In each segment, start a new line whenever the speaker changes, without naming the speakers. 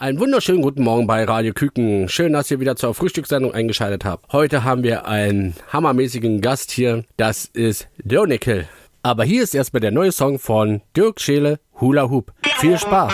Einen wunderschönen guten Morgen bei Radio Küken. Schön, dass ihr wieder zur Frühstückssendung eingeschaltet habt. Heute haben wir einen hammermäßigen Gast hier. Das ist Dörnickel. Aber hier ist erstmal der neue Song von Dirk Scheele, Hula Hoop. Viel Spaß!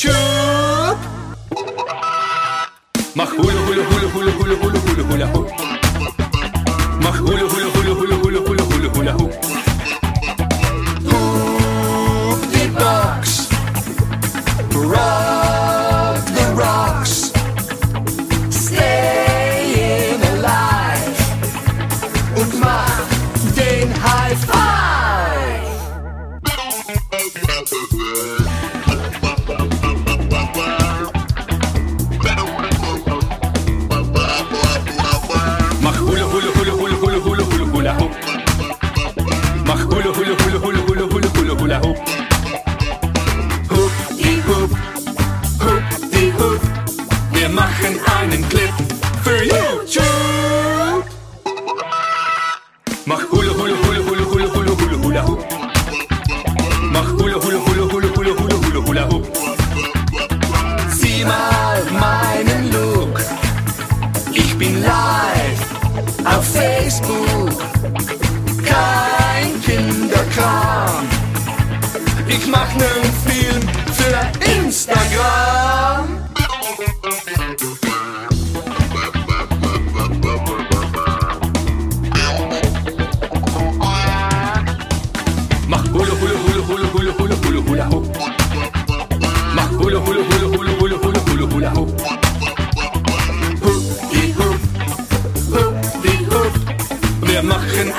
choo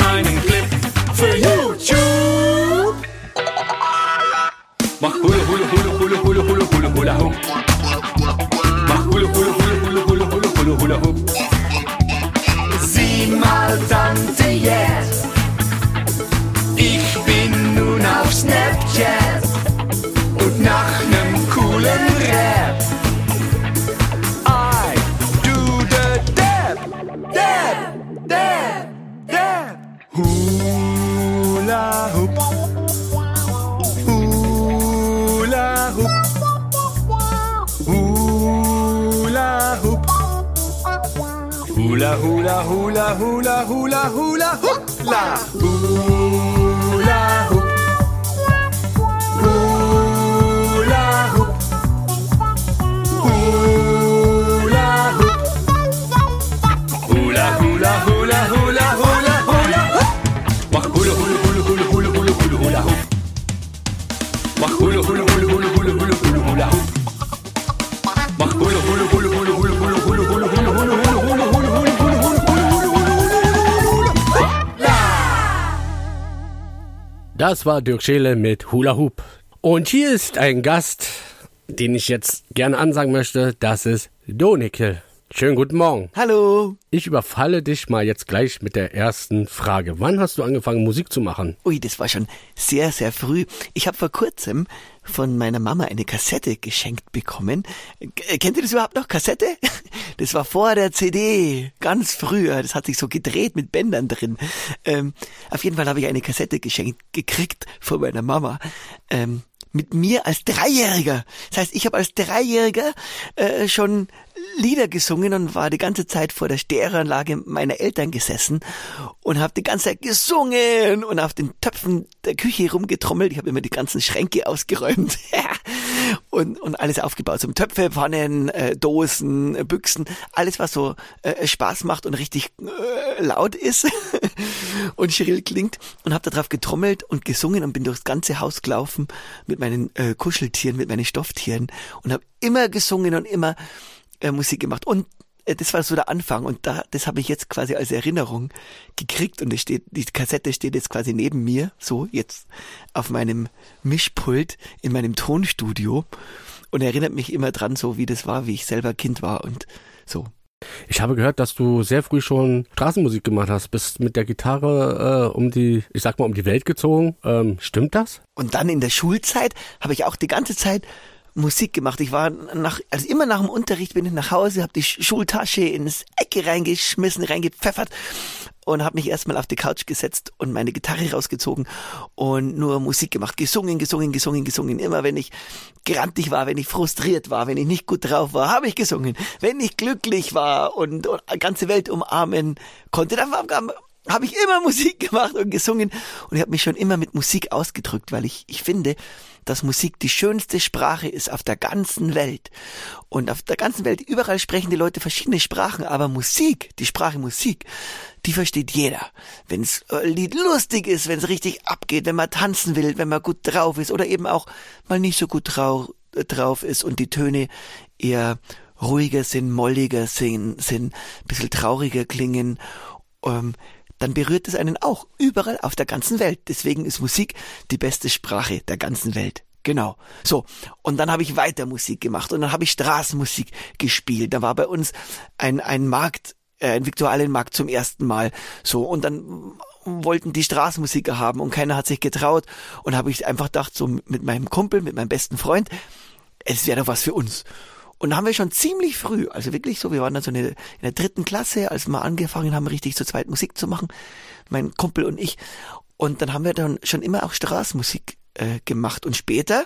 einen Clip für YouTube. Mach Hula Hula Hula Hula Hula Hula Hula Hula Hoop. Mach Hula Hula Hula Hula Hula Hula Hula Hula Hoop. Hula hula hula hula hula hula. hoop la hula
Das war Dirk Scheele mit Hula Hoop. Und hier ist ein Gast, den ich jetzt gerne ansagen möchte. Das ist Donikel. Schönen guten Morgen.
Hallo.
Ich überfalle dich mal jetzt gleich mit der ersten Frage. Wann hast du angefangen, Musik zu machen?
Ui, das war schon sehr, sehr früh. Ich habe vor kurzem von meiner Mama eine Kassette geschenkt bekommen. K- Kennt ihr das überhaupt noch? Kassette? Das war vor der CD, ganz früher. Das hat sich so gedreht mit Bändern drin. Ähm, auf jeden Fall habe ich eine Kassette geschenkt gekriegt von meiner Mama. Ähm, mit mir als Dreijähriger. Das heißt, ich habe als Dreijähriger äh, schon Lieder gesungen und war die ganze Zeit vor der Stereoanlage meiner Eltern gesessen und habe die ganze Zeit gesungen und auf den Töpfen der Küche rumgetrommelt. Ich habe immer die ganzen Schränke ausgeräumt und, und alles aufgebaut. So Töpfe, Pfannen, äh, Dosen, äh, Büchsen, alles was so äh, Spaß macht und richtig äh, laut ist und schrill klingt und habe darauf getrommelt und gesungen und bin durchs ganze Haus gelaufen mit meinen äh, Kuscheltieren, mit meinen Stofftieren und habe immer gesungen und immer äh, Musik gemacht. Und äh, das war so der Anfang und da, das habe ich jetzt quasi als Erinnerung gekriegt und es steht, die Kassette steht jetzt quasi neben mir, so jetzt auf meinem Mischpult in meinem Tonstudio und erinnert mich immer dran, so wie das war, wie ich selber Kind war und so.
Ich habe gehört, dass du sehr früh schon Straßenmusik gemacht hast, bist mit der Gitarre äh, um die, ich sag mal, um die Welt gezogen. Ähm, stimmt das?
Und dann in der Schulzeit habe ich auch die ganze Zeit Musik gemacht. Ich war nach, also immer nach dem Unterricht bin ich nach Hause, habe die Schultasche ins Ecke reingeschmissen, reingepfeffert und habe mich erstmal auf die Couch gesetzt und meine Gitarre rausgezogen und nur Musik gemacht, gesungen, gesungen, gesungen, gesungen. Immer wenn ich grantig war, wenn ich frustriert war, wenn ich nicht gut drauf war, habe ich gesungen. Wenn ich glücklich war und, und ganze Welt umarmen konnte, dann war, habe ich immer Musik gemacht und gesungen und ich habe mich schon immer mit Musik ausgedrückt, weil ich, ich finde, dass Musik die schönste Sprache ist auf der ganzen Welt. Und auf der ganzen Welt, überall sprechen die Leute verschiedene Sprachen, aber Musik, die Sprache Musik, die versteht jeder. Wenn's äh, Lied lustig ist, wenn es richtig abgeht, wenn man tanzen will, wenn man gut drauf ist oder eben auch mal nicht so gut trau äh, drauf ist und die Töne eher ruhiger sind, molliger sind, sind ein bisschen trauriger klingen. Ähm, dann berührt es einen auch überall auf der ganzen Welt. Deswegen ist Musik die beste Sprache der ganzen Welt. Genau. So. Und dann habe ich weiter Musik gemacht und dann habe ich Straßenmusik gespielt. Da war bei uns ein, ein Markt, äh, ein Viktualienmarkt zum ersten Mal. So. Und dann wollten die Straßenmusiker haben und keiner hat sich getraut. Und habe ich einfach gedacht, so mit meinem Kumpel, mit meinem besten Freund, es wäre doch was für uns. Und da haben wir schon ziemlich früh, also wirklich so, wir waren dann so eine, in der dritten Klasse, als wir angefangen haben, richtig zu zweit Musik zu machen, mein Kumpel und ich. Und dann haben wir dann schon immer auch Straßenmusik äh, gemacht. Und später,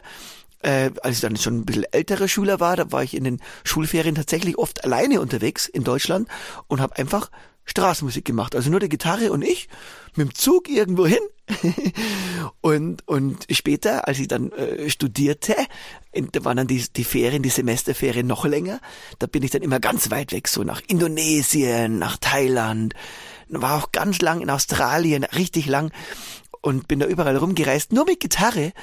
äh, als ich dann schon ein bisschen älterer Schüler war, da war ich in den Schulferien tatsächlich oft alleine unterwegs in Deutschland und habe einfach Straßenmusik gemacht. Also nur die Gitarre und ich mit dem Zug irgendwo hin. und, und später, als ich dann äh, studierte, in, da waren dann die, die Ferien, die Semesterferien noch länger, da bin ich dann immer ganz weit weg, so nach Indonesien, nach Thailand, war auch ganz lang in Australien, richtig lang und bin da überall rumgereist, nur mit Gitarre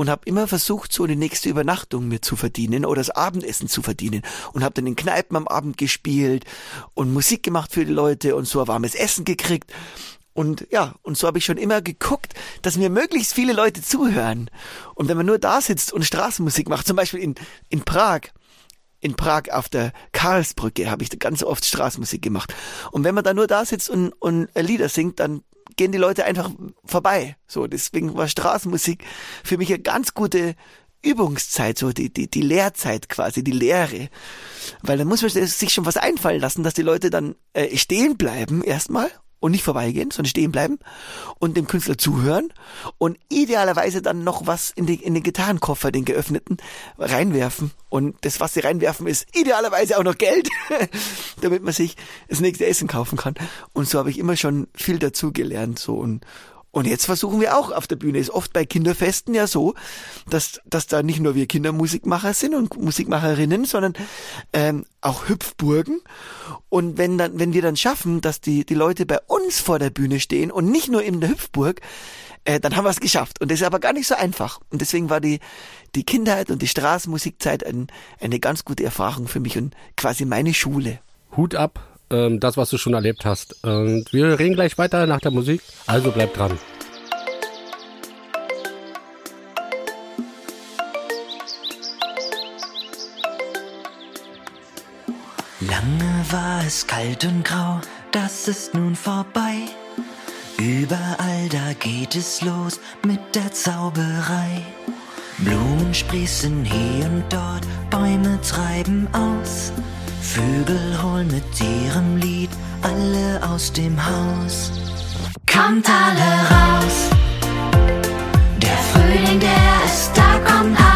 und habe immer versucht, so eine nächste Übernachtung mir zu verdienen oder das Abendessen zu verdienen und habe dann in Kneipen am Abend gespielt und Musik gemacht für die Leute und so warmes Essen gekriegt und ja, und so habe ich schon immer geguckt, dass mir möglichst viele Leute zuhören. Und wenn man nur da sitzt und Straßenmusik macht, zum Beispiel in, in Prag, in Prag auf der Karlsbrücke habe ich ganz oft Straßenmusik gemacht. Und wenn man da nur da sitzt und, und Lieder singt, dann gehen die Leute einfach vorbei. So, deswegen war Straßenmusik für mich eine ganz gute Übungszeit, so die, die, die Lehrzeit quasi, die Lehre. Weil dann muss man sich schon was einfallen lassen, dass die Leute dann äh, stehen bleiben erstmal und nicht vorbeigehen, sondern stehen bleiben und dem Künstler zuhören und idealerweise dann noch was in, die, in den Gitarrenkoffer, den geöffneten, reinwerfen. Und das, was sie reinwerfen, ist idealerweise auch noch Geld, damit man sich das nächste Essen kaufen kann. Und so habe ich immer schon viel dazu gelernt. So und, und jetzt versuchen wir auch auf der Bühne. Ist oft bei Kinderfesten ja so, dass, dass da nicht nur wir Kindermusikmacher sind und Musikmacherinnen, sondern ähm, auch Hüpfburgen. Und wenn dann, wenn wir dann schaffen, dass die, die Leute bei uns vor der Bühne stehen und nicht nur in der Hüpfburg, äh, dann haben wir es geschafft. Und das ist aber gar nicht so einfach. Und deswegen war die, die Kindheit und die Straßenmusikzeit ein, eine ganz gute Erfahrung für mich und quasi meine Schule.
Hut ab ähm, das, was du schon erlebt hast. Und wir reden gleich weiter nach der Musik. Also bleib dran.
Lange war es kalt und grau, das ist nun vorbei. Überall da geht es los mit der Zauberei. Blumen sprießen hier und dort, Bäume treiben aus. Vögel holen mit ihrem Lied alle aus dem Haus. Kommt alle raus. Der Frühling, der ist da, kommt alle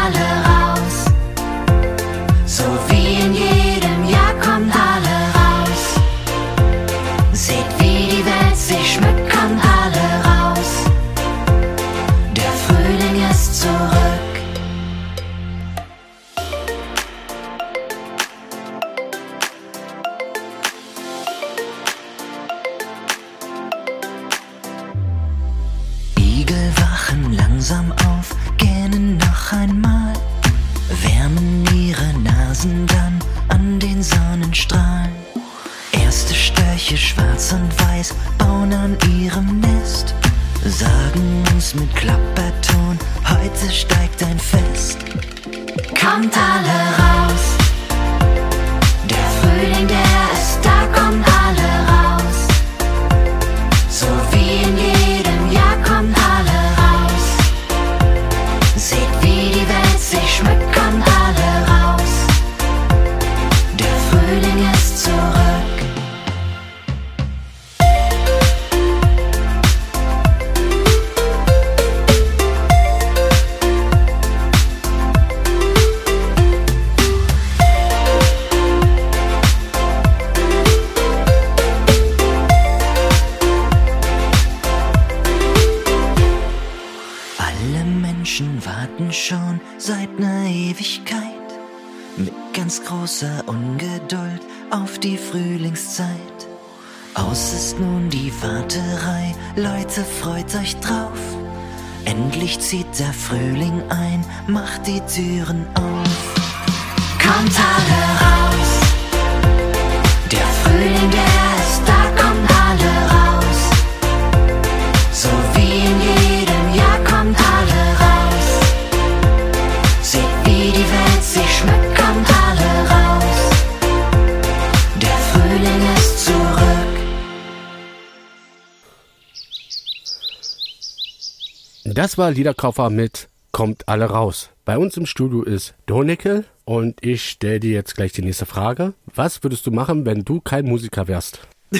Das war Liederkoffer mit Kommt alle raus. Bei uns im Studio ist Donickel und ich stelle dir jetzt gleich die nächste Frage. Was würdest du machen, wenn du kein Musiker wärst?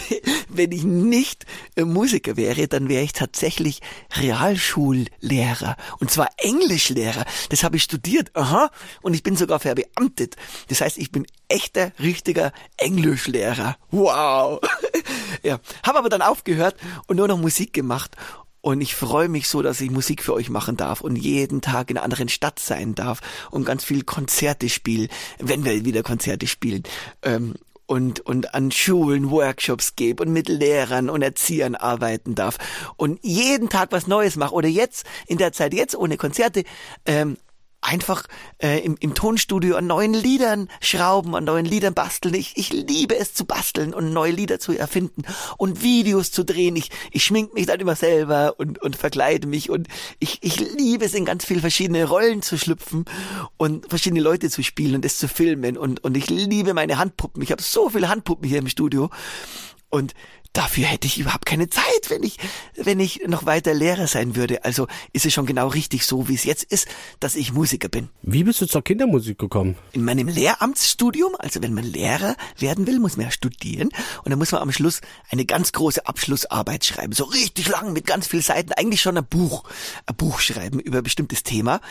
Wenn ich nicht äh, Musiker wäre, dann wäre ich tatsächlich Realschullehrer. Und zwar Englischlehrer. Das habe ich studiert. Aha. Und ich bin sogar verbeamtet. Das heißt, ich bin echter, richtiger Englischlehrer. Wow. ja. Habe aber dann aufgehört und nur noch Musik gemacht. Und ich freue mich so, dass ich Musik für euch machen darf und jeden Tag in einer anderen Stadt sein darf und ganz viel Konzerte spielen, wenn wir wieder Konzerte spielen. Ähm, und, und an Schulen Workshops gebe und mit Lehrern und Erziehern arbeiten darf und jeden Tag was Neues mache oder jetzt, in der Zeit jetzt ohne Konzerte, ähm, einfach äh, im, im Tonstudio an neuen Liedern schrauben, an neuen Liedern basteln. Ich, ich liebe es zu basteln und neue Lieder zu erfinden und Videos zu drehen. Ich, ich schmink mich dann immer selber und, und verkleide mich und ich, ich liebe es in ganz viele verschiedene Rollen zu schlüpfen und verschiedene Leute zu spielen und das zu filmen und, und ich liebe meine Handpuppen. Ich habe so viele Handpuppen hier im Studio und dafür hätte ich überhaupt keine Zeit, wenn ich, wenn ich noch weiter Lehrer sein würde. Also ist es schon genau richtig so, wie es jetzt ist, dass ich Musiker bin.
Wie bist du zur Kindermusik gekommen?
In meinem Lehramtsstudium, also wenn man Lehrer werden will, muss man ja studieren und dann muss man am Schluss eine ganz große Abschlussarbeit schreiben, so richtig lang mit ganz vielen Seiten, eigentlich schon ein Buch, ein Buch schreiben über ein bestimmtes Thema.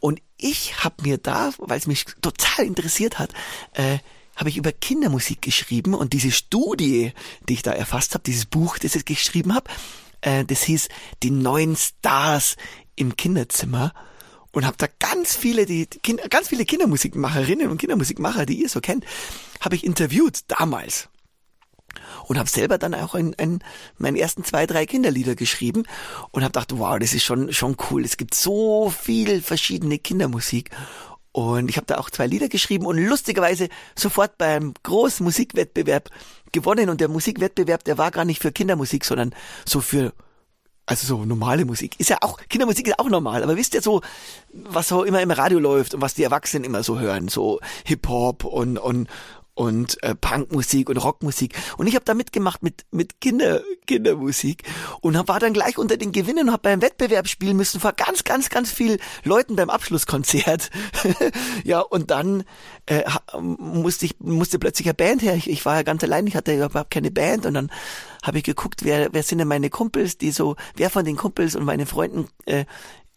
Und ich habe mir da, weil es mich total interessiert hat, äh, habe ich über Kindermusik geschrieben und diese Studie, die ich da erfasst habe, dieses Buch, das ich geschrieben habe, äh, das hieß Die neuen Stars im Kinderzimmer und habe da ganz viele, die, Kinder, ganz viele Kindermusikmacherinnen und Kindermusikmacher, die ihr so kennt, habe ich interviewt damals und habe selber dann auch ein, ein, meine ersten zwei, drei Kinderlieder geschrieben und habe gedacht, wow, das ist schon schon cool. Es gibt so viel verschiedene Kindermusik und ich habe da auch zwei Lieder geschrieben und lustigerweise sofort beim großen Musikwettbewerb gewonnen. Und der Musikwettbewerb, der war gar nicht für Kindermusik, sondern so für also so normale Musik. Ist ja auch, Kindermusik ist auch normal, aber wisst ihr so, was so immer im Radio läuft und was die Erwachsenen immer so hören, so Hip-Hop und, und, und äh, Punkmusik und Rockmusik. Und ich habe da mitgemacht mit mit Kinder Kindermusik und hab, war dann gleich unter den Gewinnen und habe beim Wettbewerb spielen müssen vor ganz ganz ganz viel Leuten beim Abschlusskonzert. ja und dann äh, musste ich musste plötzlich eine Band her. Ich, ich war ja ganz allein, ich hatte überhaupt keine Band und dann habe ich geguckt, wer wer sind denn meine Kumpels, die so wer von den Kumpels und meinen Freunden äh,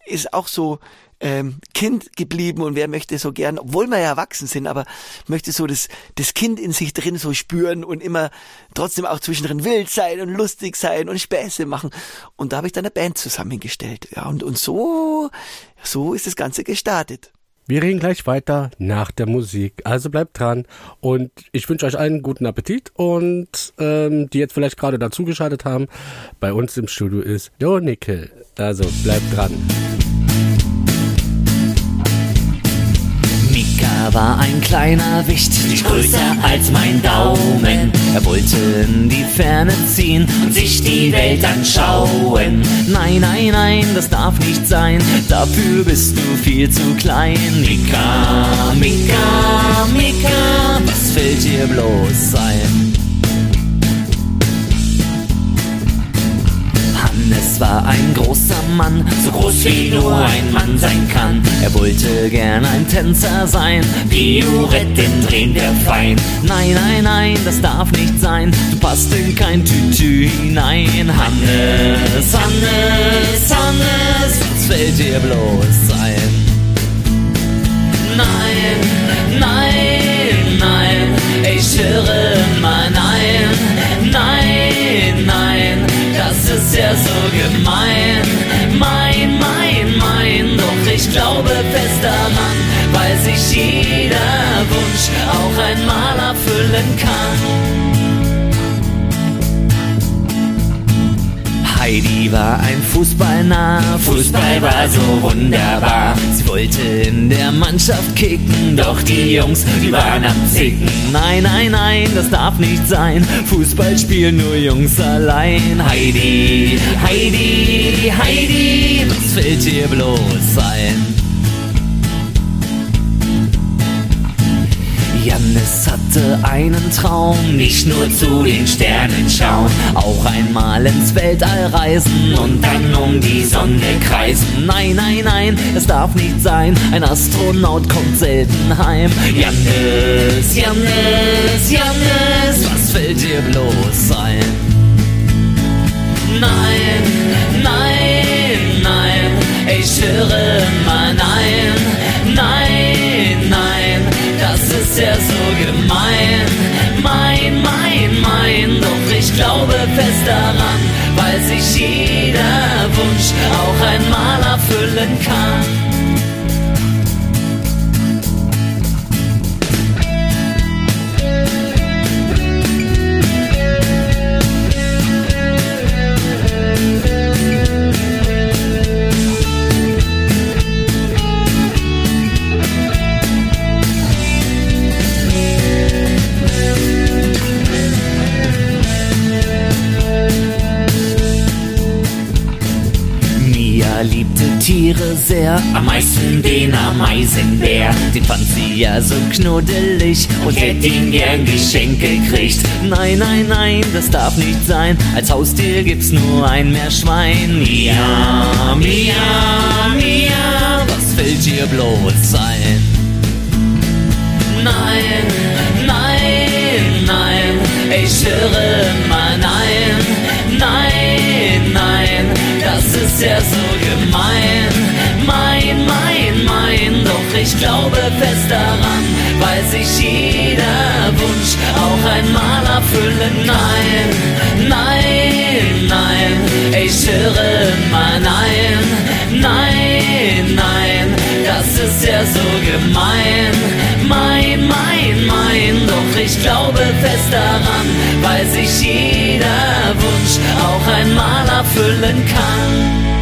ist auch so ähm, Kind geblieben und wer möchte so gern, obwohl wir ja erwachsen sind, aber möchte so das, das Kind in sich drin so spüren und immer trotzdem auch zwischendrin wild sein und lustig sein und Späße machen. Und da habe ich dann eine Band zusammengestellt. Ja, und, und so, so ist das Ganze gestartet.
Wir reden gleich weiter nach der Musik. Also bleibt dran und ich wünsche euch einen guten Appetit und ähm, die jetzt vielleicht gerade dazugeschaltet haben, bei uns im Studio ist Donickel. Also bleibt dran.
Mika war ein kleiner Wicht, nicht größer als mein Daumen. Er wollte in die Ferne ziehen und sich die Welt anschauen. Nein, nein, nein, das darf nicht sein, dafür bist du viel zu klein. Mika, Mika, Mika, was fällt dir bloß ein? Hannes war ein großer Mann, so groß wie nur ein Mann sein kann. Er wollte gern ein Tänzer sein, Pioretten drehen der fein. Nein, nein, nein, das darf nicht sein, du passt in kein Tütü hinein. Hannes, Hannes, Hannes, was fällt dir bloß ein? Nein, nein, nein, ich höre mal ist ja so gemein. Mein, mein, mein, doch ich glaube fest daran, weil sich jeder Wunsch auch einmal erfüllen kann. Heidi war ein Fußballnah, Fußball war so wunderbar. Sie wollte in der Mannschaft kicken, doch die Jungs, die waren am Zicken. Nein, nein, nein, das darf nicht sein. Fußball spielen nur Jungs allein. Heidi, Heidi, Heidi, was fällt dir bloß ein? Hatte einen Traum, nicht nur zu den Sternen schauen, auch einmal ins Weltall reisen und dann um die Sonne kreisen. Nein, nein, nein, es darf nicht sein, ein Astronaut kommt selten heim. Jannis, Jannis, Jannis, was fällt dir bloß ein? Nein, nein, nein, ich höre mal nein, glaube fest daran, weil sich jeder Wunsch auch einmal erfüllen kann. Tiere sehr, am meisten den Ameisenbär. Den fand sie ja so knuddelig und hätte ihn gern Geschenk gekriegt. Nein, nein, nein, das darf nicht sein. Als Haustier gibt's nur ein Meerschwein. Mia, Mia, Mia, was fällt dir bloß ein? Nein, nein, nein, ich höre mal nein, nein, nein, das ist ja so gemein. Mein, mein, mein, doch ich glaube fest daran, weil sich jeder Wunsch auch einmal erfüllen. Nein, nein, nein, ich höre mal nein, nein, nein, das ist ja so gemein. Mein, mein, mein, doch ich glaube fest daran, weil sich jeder Wunsch auch einmal erfüllen kann.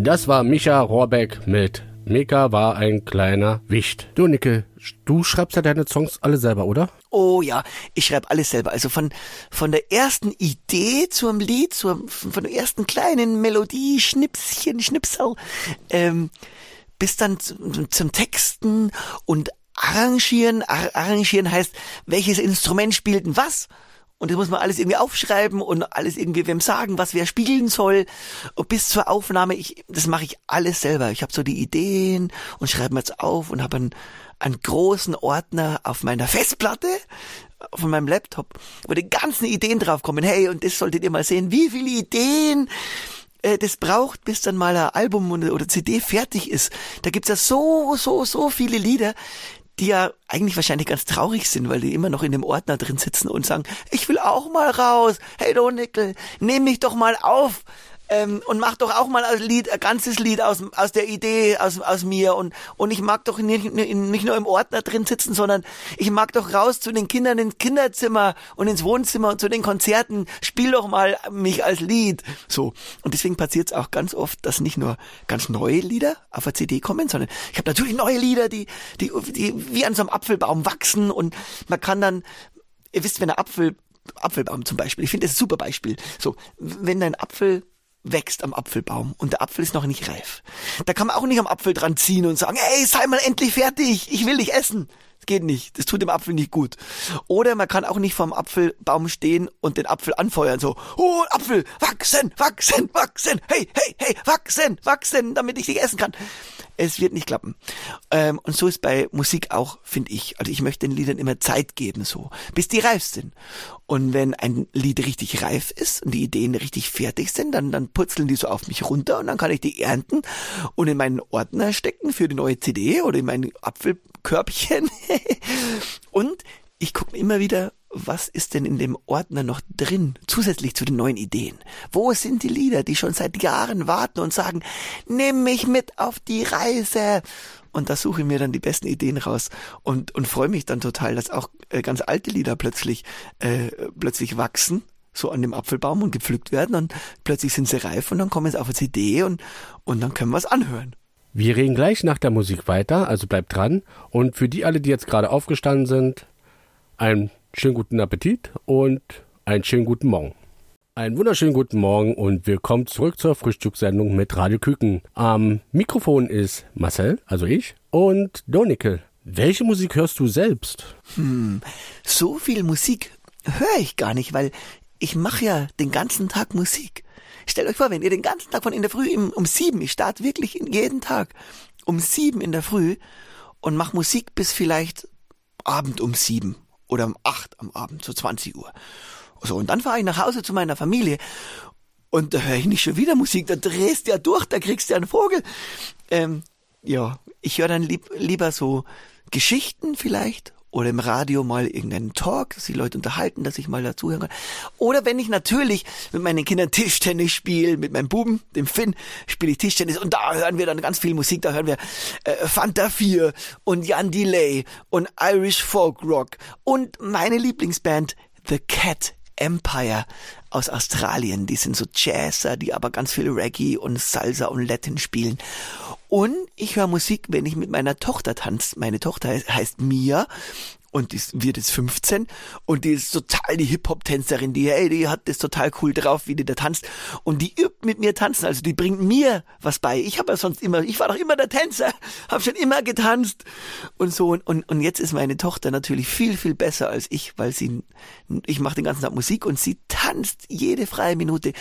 Das war Micha Rohrbeck mit Mika war ein kleiner Wicht. Du, Nicke, du schreibst ja deine Songs alle selber, oder?
Oh ja, ich schreibe alles selber. Also von, von der ersten Idee zum Lied, zur, von der ersten kleinen Melodie, Schnipschen, Schnipsel, ähm, bis dann zum, zum Texten und Arrangieren. Ar arrangieren heißt, welches Instrument spielt denn was? Und das muss man alles irgendwie aufschreiben und alles irgendwie wem sagen, was wer spielen soll. Und bis zur Aufnahme, ich, das mache ich alles selber. Ich habe so die Ideen und schreibe mir jetzt auf und habe einen, einen großen Ordner auf meiner Festplatte von meinem Laptop, wo die ganzen Ideen draufkommen. Hey, und das solltet ihr mal sehen, wie viele Ideen äh, das braucht, bis dann mal ein Album oder CD fertig ist. Da gibt's ja so, so, so viele Lieder, die ja eigentlich wahrscheinlich ganz traurig sind, weil die immer noch in dem Ordner drin sitzen und sagen, ich will auch mal raus. Hey Donickel, nimm mich doch mal auf ähm, und mach doch auch mal ein Lied, ein ganzes Lied aus, aus der Idee, aus, aus mir und, und ich mag doch nicht, nicht nur im Ordner drin sitzen, sondern ich mag doch raus zu den Kindern ins Kinderzimmer und ins Wohnzimmer und zu den Konzerten, spiel doch mal mich als Lied. So. Und deswegen passiert es auch ganz oft, dass nicht nur ganz neue Lieder auf der CD kommen, sondern ich habe natürlich neue Lieder, die, die, die wie an so einem Apfelbaum wachsen und man kann dann, ihr wisst, wenn ein Apfel Apfelbaum zum Beispiel. Ich finde das ein super Beispiel. So, wenn dein Apfel wächst am Apfelbaum und der Apfel ist noch nicht reif. Da kann man auch nicht am Apfel dran ziehen und sagen, hey, sei mal endlich fertig, ich will dich essen. Das geht nicht. Das tut dem Apfel nicht gut. Oder man kann auch nicht vorm Apfelbaum stehen und den Apfel anfeuern, so, oh, Apfel, wachsen, wachsen, wachsen, hey, hey, hey, wachsen, wachsen, damit ich dich essen kann. Es wird nicht klappen. Ähm, und so ist bei Musik auch, finde ich. Also ich möchte den Liedern immer Zeit geben, so, bis die reif sind. Und wenn ein Lied richtig reif ist und die Ideen richtig fertig sind, dann, dann purzeln die so auf mich runter und dann kann ich die ernten und in meinen Ordner stecken für die neue CD oder in mein Apfelkörbchen. und ich gucke immer wieder, was ist denn in dem Ordner noch drin, zusätzlich zu den neuen Ideen? Wo sind die Lieder, die schon seit Jahren warten und sagen, nimm mich mit auf die Reise? Und da suche ich mir dann die besten Ideen raus und, und freue mich dann total, dass auch äh, ganz alte Lieder plötzlich, äh, plötzlich wachsen, so an dem Apfelbaum und gepflückt werden und plötzlich sind sie reif und dann kommen sie auf eine CD und, und dann können wir es anhören.
Wir reden gleich nach der Musik weiter, also bleibt dran. Und für die alle, die jetzt gerade aufgestanden sind, einen schönen guten Appetit und einen schönen guten Morgen. Einen wunderschönen guten Morgen und willkommen zurück zur Frühstückssendung mit Radio Küken. Am Mikrofon ist Marcel, also ich, und Donikel. Welche Musik hörst du selbst?
Hm, so viel Musik höre ich gar nicht, weil ich mache ja den ganzen Tag Musik. Stellt euch vor, wenn ihr den ganzen Tag von in der Früh um sieben, ich starte wirklich jeden Tag um sieben in der Früh und mache Musik bis vielleicht Abend um sieben oder um acht am Abend, so 20 Uhr. So, und dann fahre ich nach Hause zu meiner Familie und da höre ich nicht schon wieder Musik, da drehst du ja durch, da kriegst du einen Vogel. Ähm, ja, ich höre dann lieb, lieber so Geschichten vielleicht oder im Radio mal irgendeinen Talk, dass die Leute unterhalten, dass ich mal dazuhören kann. Oder wenn ich natürlich mit meinen Kindern Tischtennis spiele, mit meinem Buben, dem Finn, spiele ich Tischtennis und da hören wir dann ganz viel Musik, da hören wir äh, Fanta 4 und Jan Delay und Irish Folk Rock und meine Lieblingsband The Cat Empire aus Australien. Die sind so Jazzer, die aber ganz viel Reggae und Salsa und Latin spielen. Und ich höre Musik, wenn ich mit meiner Tochter tanze. Meine Tochter heißt Mia und die wird jetzt 15 und die ist total die Hip-Hop-Tänzerin, die, ey, die hat das total cool drauf, wie die da tanzt und die übt mit mir tanzen, also die bringt mir was bei. Ich habe ja sonst immer, ich war doch immer der Tänzer, habe schon immer getanzt und so und, und, und jetzt ist meine Tochter natürlich viel, viel besser als ich, weil sie, ich mache den ganzen Tag Musik und sie tanzt jede freie Minute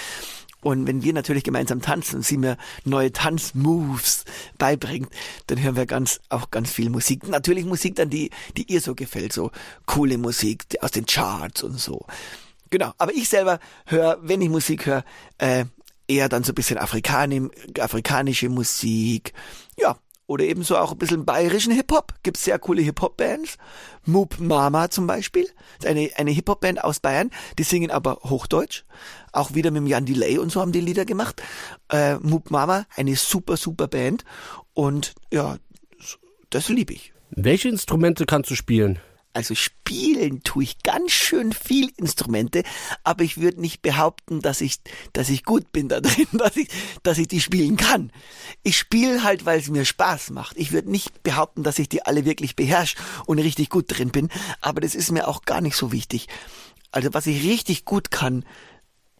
und wenn wir natürlich gemeinsam tanzen und sie mir neue Tanzmoves beibringt, dann hören wir ganz, auch ganz viel Musik. Natürlich Musik dann, die, die ihr so gefällt, so coole Musik aus den Charts und so. Genau. Aber ich selber höre, wenn ich Musik höre, äh, eher dann so ein bisschen Afrikani afrikanische Musik. Ja, oder ebenso auch ein bisschen bayerischen Hip-Hop. Gibt sehr coole Hip-Hop-Bands. Moop Mama zum Beispiel. Das ist eine, eine Hip-Hop-Band aus Bayern. Die singen aber Hochdeutsch. Auch wieder mit dem Jan Delay und so haben die Lieder gemacht. Äh, Moop Mama, eine super, super Band. Und ja, das liebe ich.
Welche Instrumente kannst du spielen?
Also spielen tue ich ganz schön viel Instrumente, aber ich würde nicht behaupten, dass ich, dass ich gut bin da drin, dass ich, dass ich die spielen kann. Ich spiele halt, weil es mir Spaß macht. Ich würde nicht behaupten, dass ich die alle wirklich beherrsche und richtig gut drin bin, aber das ist mir auch gar nicht so wichtig. Also was ich richtig gut kann,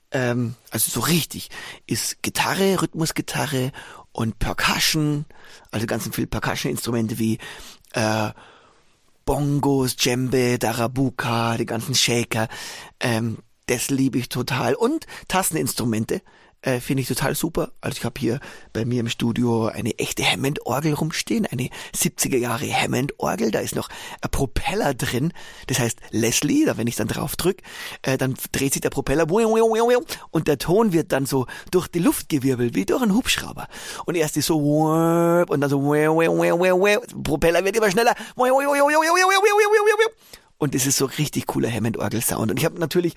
ähm, also so richtig, ist Gitarre, Rhythmusgitarre und Percussion, also ganz viel Percussion-Instrumente wie äh, Bongos, Djembe, Darabuka, die ganzen Shaker, ähm, das liebe ich total. Und Tasteninstrumente äh, finde ich total super. Also ich habe hier bei mir im Studio eine echte Hammond-Orgel rumstehen, eine 70er Jahre Hammond-Orgel. Da ist noch ein Propeller drin. Das heißt Leslie, da wenn ich dann drauf drück, äh, dann dreht sich der Propeller und der Ton wird dann so durch die Luft gewirbelt, wie durch einen Hubschrauber. Und erst ist so und dann so Propeller wird immer schneller. Und das ist so richtig cooler Hammond-Orgel-Sound. Und ich habe natürlich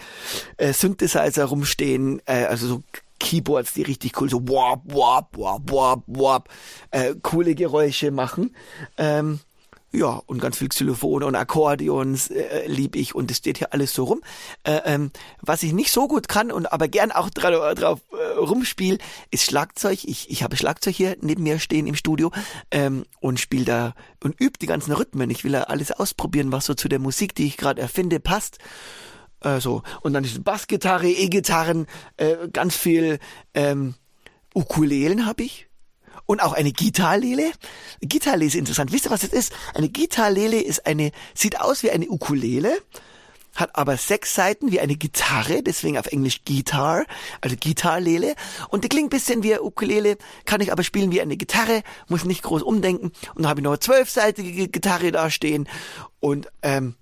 äh, Synthesizer rumstehen, äh, also so Keyboards, die richtig cool so wop, wop, wop, wop, wop, äh, coole Geräusche machen. Ähm, ja, und ganz viel Xylophone und Akkordeons äh, lieb ich und das steht hier alles so rum. Äh, ähm, was ich nicht so gut kann und aber gern auch dra drauf äh, rumspiel, ist Schlagzeug. Ich, ich habe Schlagzeug hier neben mir stehen im Studio ähm, und spiele da und übe die ganzen Rhythmen. Ich will ja alles ausprobieren, was so zu der Musik, die ich gerade erfinde, passt. Äh, so. Und dann ist Bassgitarre, E-Gitarren, äh, ganz viel ähm, Ukulelen habe ich. Und auch eine Gitarlele. Gitarlele ist interessant. Wisst ihr, was das ist? Eine Gitarlele ist eine, sieht aus wie eine Ukulele, hat aber sechs Seiten wie eine Gitarre, deswegen auf Englisch Guitar, also Gitarlele. Und die klingt bisschen wie eine Ukulele, kann ich aber spielen wie eine Gitarre, muss nicht groß umdenken. Und dann habe ich noch eine zwölfseitige Gitarre da stehen. Und ähm,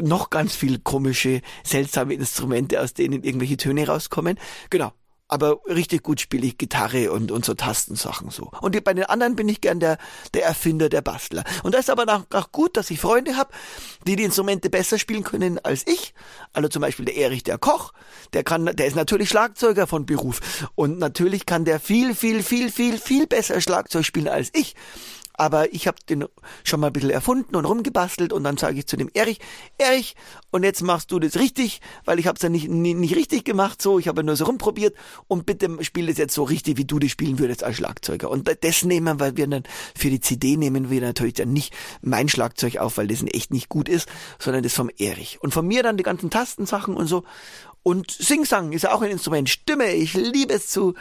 noch ganz viel komische, seltsame Instrumente, aus denen irgendwelche Töne rauskommen. Genau. Aber richtig gut spiele ich Gitarre und, und so Tastensachen so. Und bei den anderen bin ich gern der, der Erfinder, der Bastler. Und da ist aber auch, auch gut, dass ich Freunde habe, die die Instrumente besser spielen können als ich. Also zum Beispiel der Erich, der Koch, der kann, der ist natürlich Schlagzeuger von Beruf. Und natürlich kann der viel, viel, viel, viel, viel besser Schlagzeug spielen als ich aber ich habe den schon mal ein bisschen erfunden und rumgebastelt und dann sage ich zu dem Erich, Erich, und jetzt machst du das richtig, weil ich habe es ja nicht, nicht, richtig gemacht so, ich habe nur so rumprobiert und bitte spiel es jetzt so richtig, wie du das spielen würdest als Schlagzeuger. Und das nehmen weil wir dann für die CD nehmen wir natürlich dann nicht mein Schlagzeug auf, weil das echt nicht gut ist, sondern das vom Erich. Und von mir dann die ganzen Tastensachen und so. Und Singsang ist ja auch ein Instrument. Stimme, ich liebe es zu,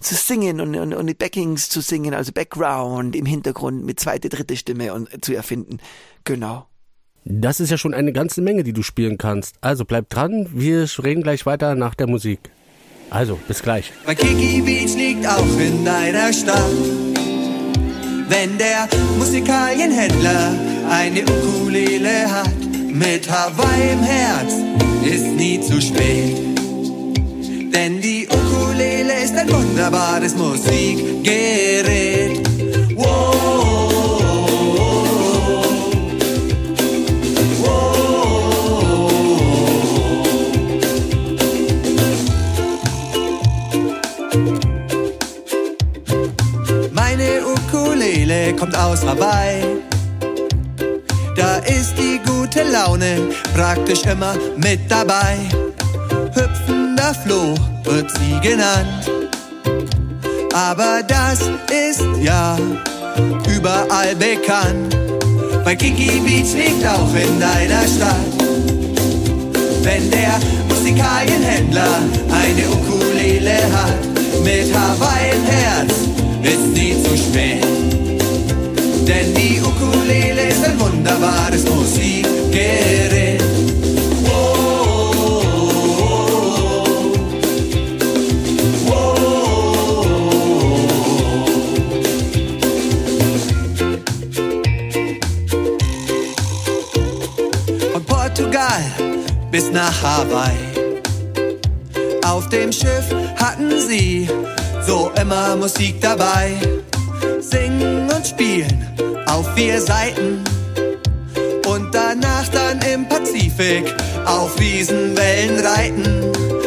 zu singen und, und, und die Backings zu singen, also Background im Hintergrund mit zweite, dritte Stimme und zu erfinden. Genau.
Das ist ja schon eine ganze Menge, die du spielen kannst. Also bleib dran, wir reden gleich weiter nach der Musik. Also, bis gleich.
Kiki Beach liegt auch in deiner Stadt. Wenn der Musikalienhändler eine Ukulele hat, mit Hawaii im Herz, ist nie zu spät. Denn die Ukulele ist ein wunderbares Musikgerät. Meine Ukulele kommt aus Hawaii. Da ist die gute Laune praktisch immer mit dabei. Hüpfender Floh wird sie genannt. Aber das ist ja überall bekannt. Weil Kiki Beach liegt auch in deiner Stadt. Wenn der Musikalienhändler eine Ukulele hat, mit Hawaii im Herz, ist nie zu spät. Denn die Ukulele ist ein wunderbares Musikgerät. Von Portugal bis nach Hawaii. Auf dem Schiff hatten sie so immer Musik dabei. Singen und spielen auf vier Seiten. Und danach dann im Pazifik auf Riesenwellen reiten.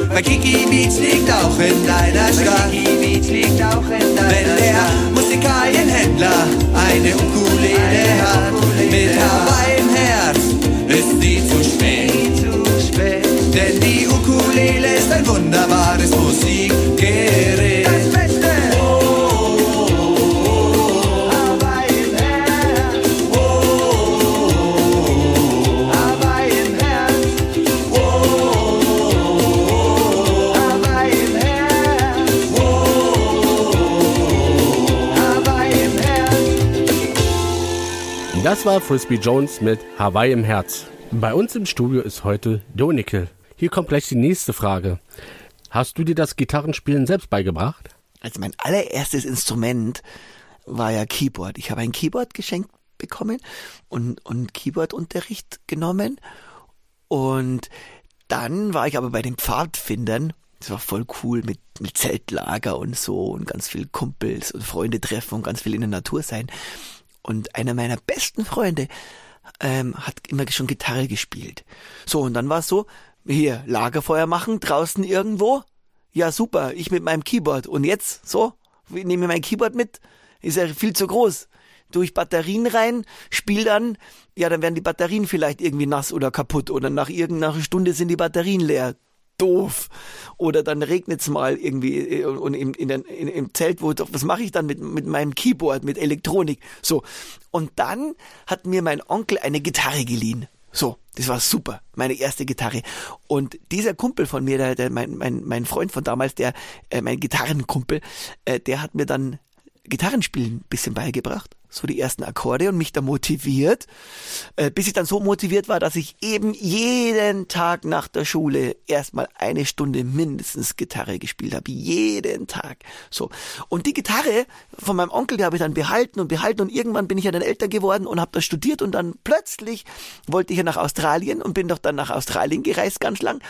Weil Kiki Beach liegt auch in deiner Stadt. Wenn der Musikalienhändler eine Ukulele hat, mit Hawaii im Herz, ist nie zu spät. Denn die Ukulele ist ein wunderbares Das
war Frisbee Jones mit Hawaii im Herz. Bei uns im Studio ist heute Donikel. Hier kommt gleich die nächste Frage. Hast du dir das Gitarrenspielen selbst beigebracht?
Also mein allererstes Instrument war ja Keyboard. Ich habe ein Keyboard geschenkt bekommen und, und Keyboardunterricht genommen. Und dann war ich aber bei den Pfadfindern. Das war voll cool mit, mit Zeltlager und so und ganz viel Kumpels und Freunde treffen und ganz viel in der Natur sein. Und einer meiner besten Freunde ähm, hat immer schon Gitarre gespielt. So, und dann war es so, hier, Lagerfeuer machen, draußen irgendwo. Ja, super, ich mit meinem Keyboard. Und jetzt, so, ich nehme mein Keyboard mit, ist ja viel zu groß. Durch Batterien rein, spiel dann, ja, dann werden die Batterien vielleicht irgendwie nass oder kaputt oder nach irgendeiner Stunde sind die Batterien leer. Doof. Oder dann regnet's mal irgendwie äh, und im, in den, in, im Zelt, wo was mache ich dann mit, mit meinem Keyboard, mit Elektronik? So. Und dann hat mir mein Onkel eine Gitarre geliehen. So, das war super, meine erste Gitarre. Und dieser Kumpel von mir, der, der mein, mein, mein Freund von damals, der, äh, mein Gitarrenkumpel, äh, der hat mir dann Gitarrenspielen bisschen beigebracht. So die ersten Akkorde und mich da motiviert, äh, bis ich dann so motiviert war, dass ich eben jeden Tag nach der Schule erstmal eine Stunde mindestens Gitarre gespielt habe. Jeden Tag. So. Und die Gitarre von meinem Onkel, die habe ich dann behalten und behalten und irgendwann bin ich ja dann älter geworden und habe da studiert und dann plötzlich wollte ich ja nach Australien und bin doch dann nach Australien gereist ganz lang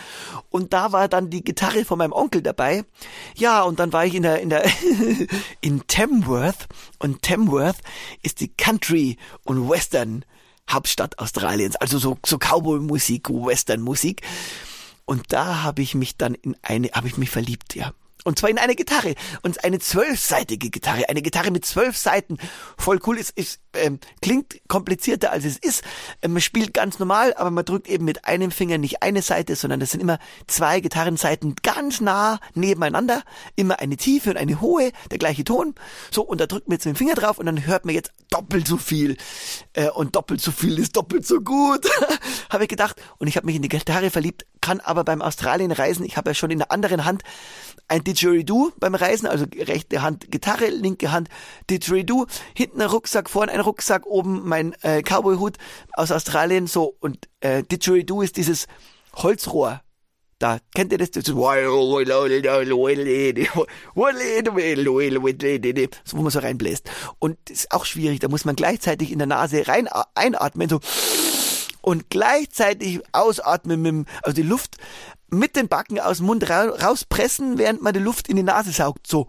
und da war dann die Gitarre von meinem Onkel dabei. Ja, und dann war ich in der in der in Tamworth und Tamworth ist die Country und Western Hauptstadt Australiens, also so, so Cowboy-Musik, Western-Musik. Und da habe ich mich dann in eine, habe ich mich verliebt, ja. Und zwar in eine Gitarre. Und eine zwölfseitige Gitarre. Eine Gitarre mit zwölf Seiten. Voll cool. Es, es ähm, klingt komplizierter als es ist. Ähm, man spielt ganz normal, aber man drückt eben mit einem Finger nicht eine Seite, sondern das sind immer zwei Gitarrenseiten ganz nah nebeneinander. Immer eine tiefe und eine hohe, der gleiche Ton. So, und da drückt man jetzt mit dem Finger drauf und dann hört man jetzt doppelt so viel. Äh, und doppelt so viel ist doppelt so gut. habe ich gedacht. Und ich habe mich in die Gitarre verliebt, kann aber beim Australien reisen. Ich habe ja schon in der anderen Hand ein Didgeridoo beim Reisen, also rechte Hand Gitarre, linke Hand Didgeridoo, hinten ein Rucksack, vorne ein Rucksack, oben mein äh, Cowboy-Hut aus Australien, so und äh, Didgeridoo ist dieses Holzrohr. Da kennt ihr das? das so, wo man so reinbläst. Und ist auch schwierig. Da muss man gleichzeitig in der Nase rein einatmen, so und gleichzeitig ausatmen, mit, also die Luft mit den Backen aus dem Mund ra rauspressen, während man die Luft in die Nase saugt. So.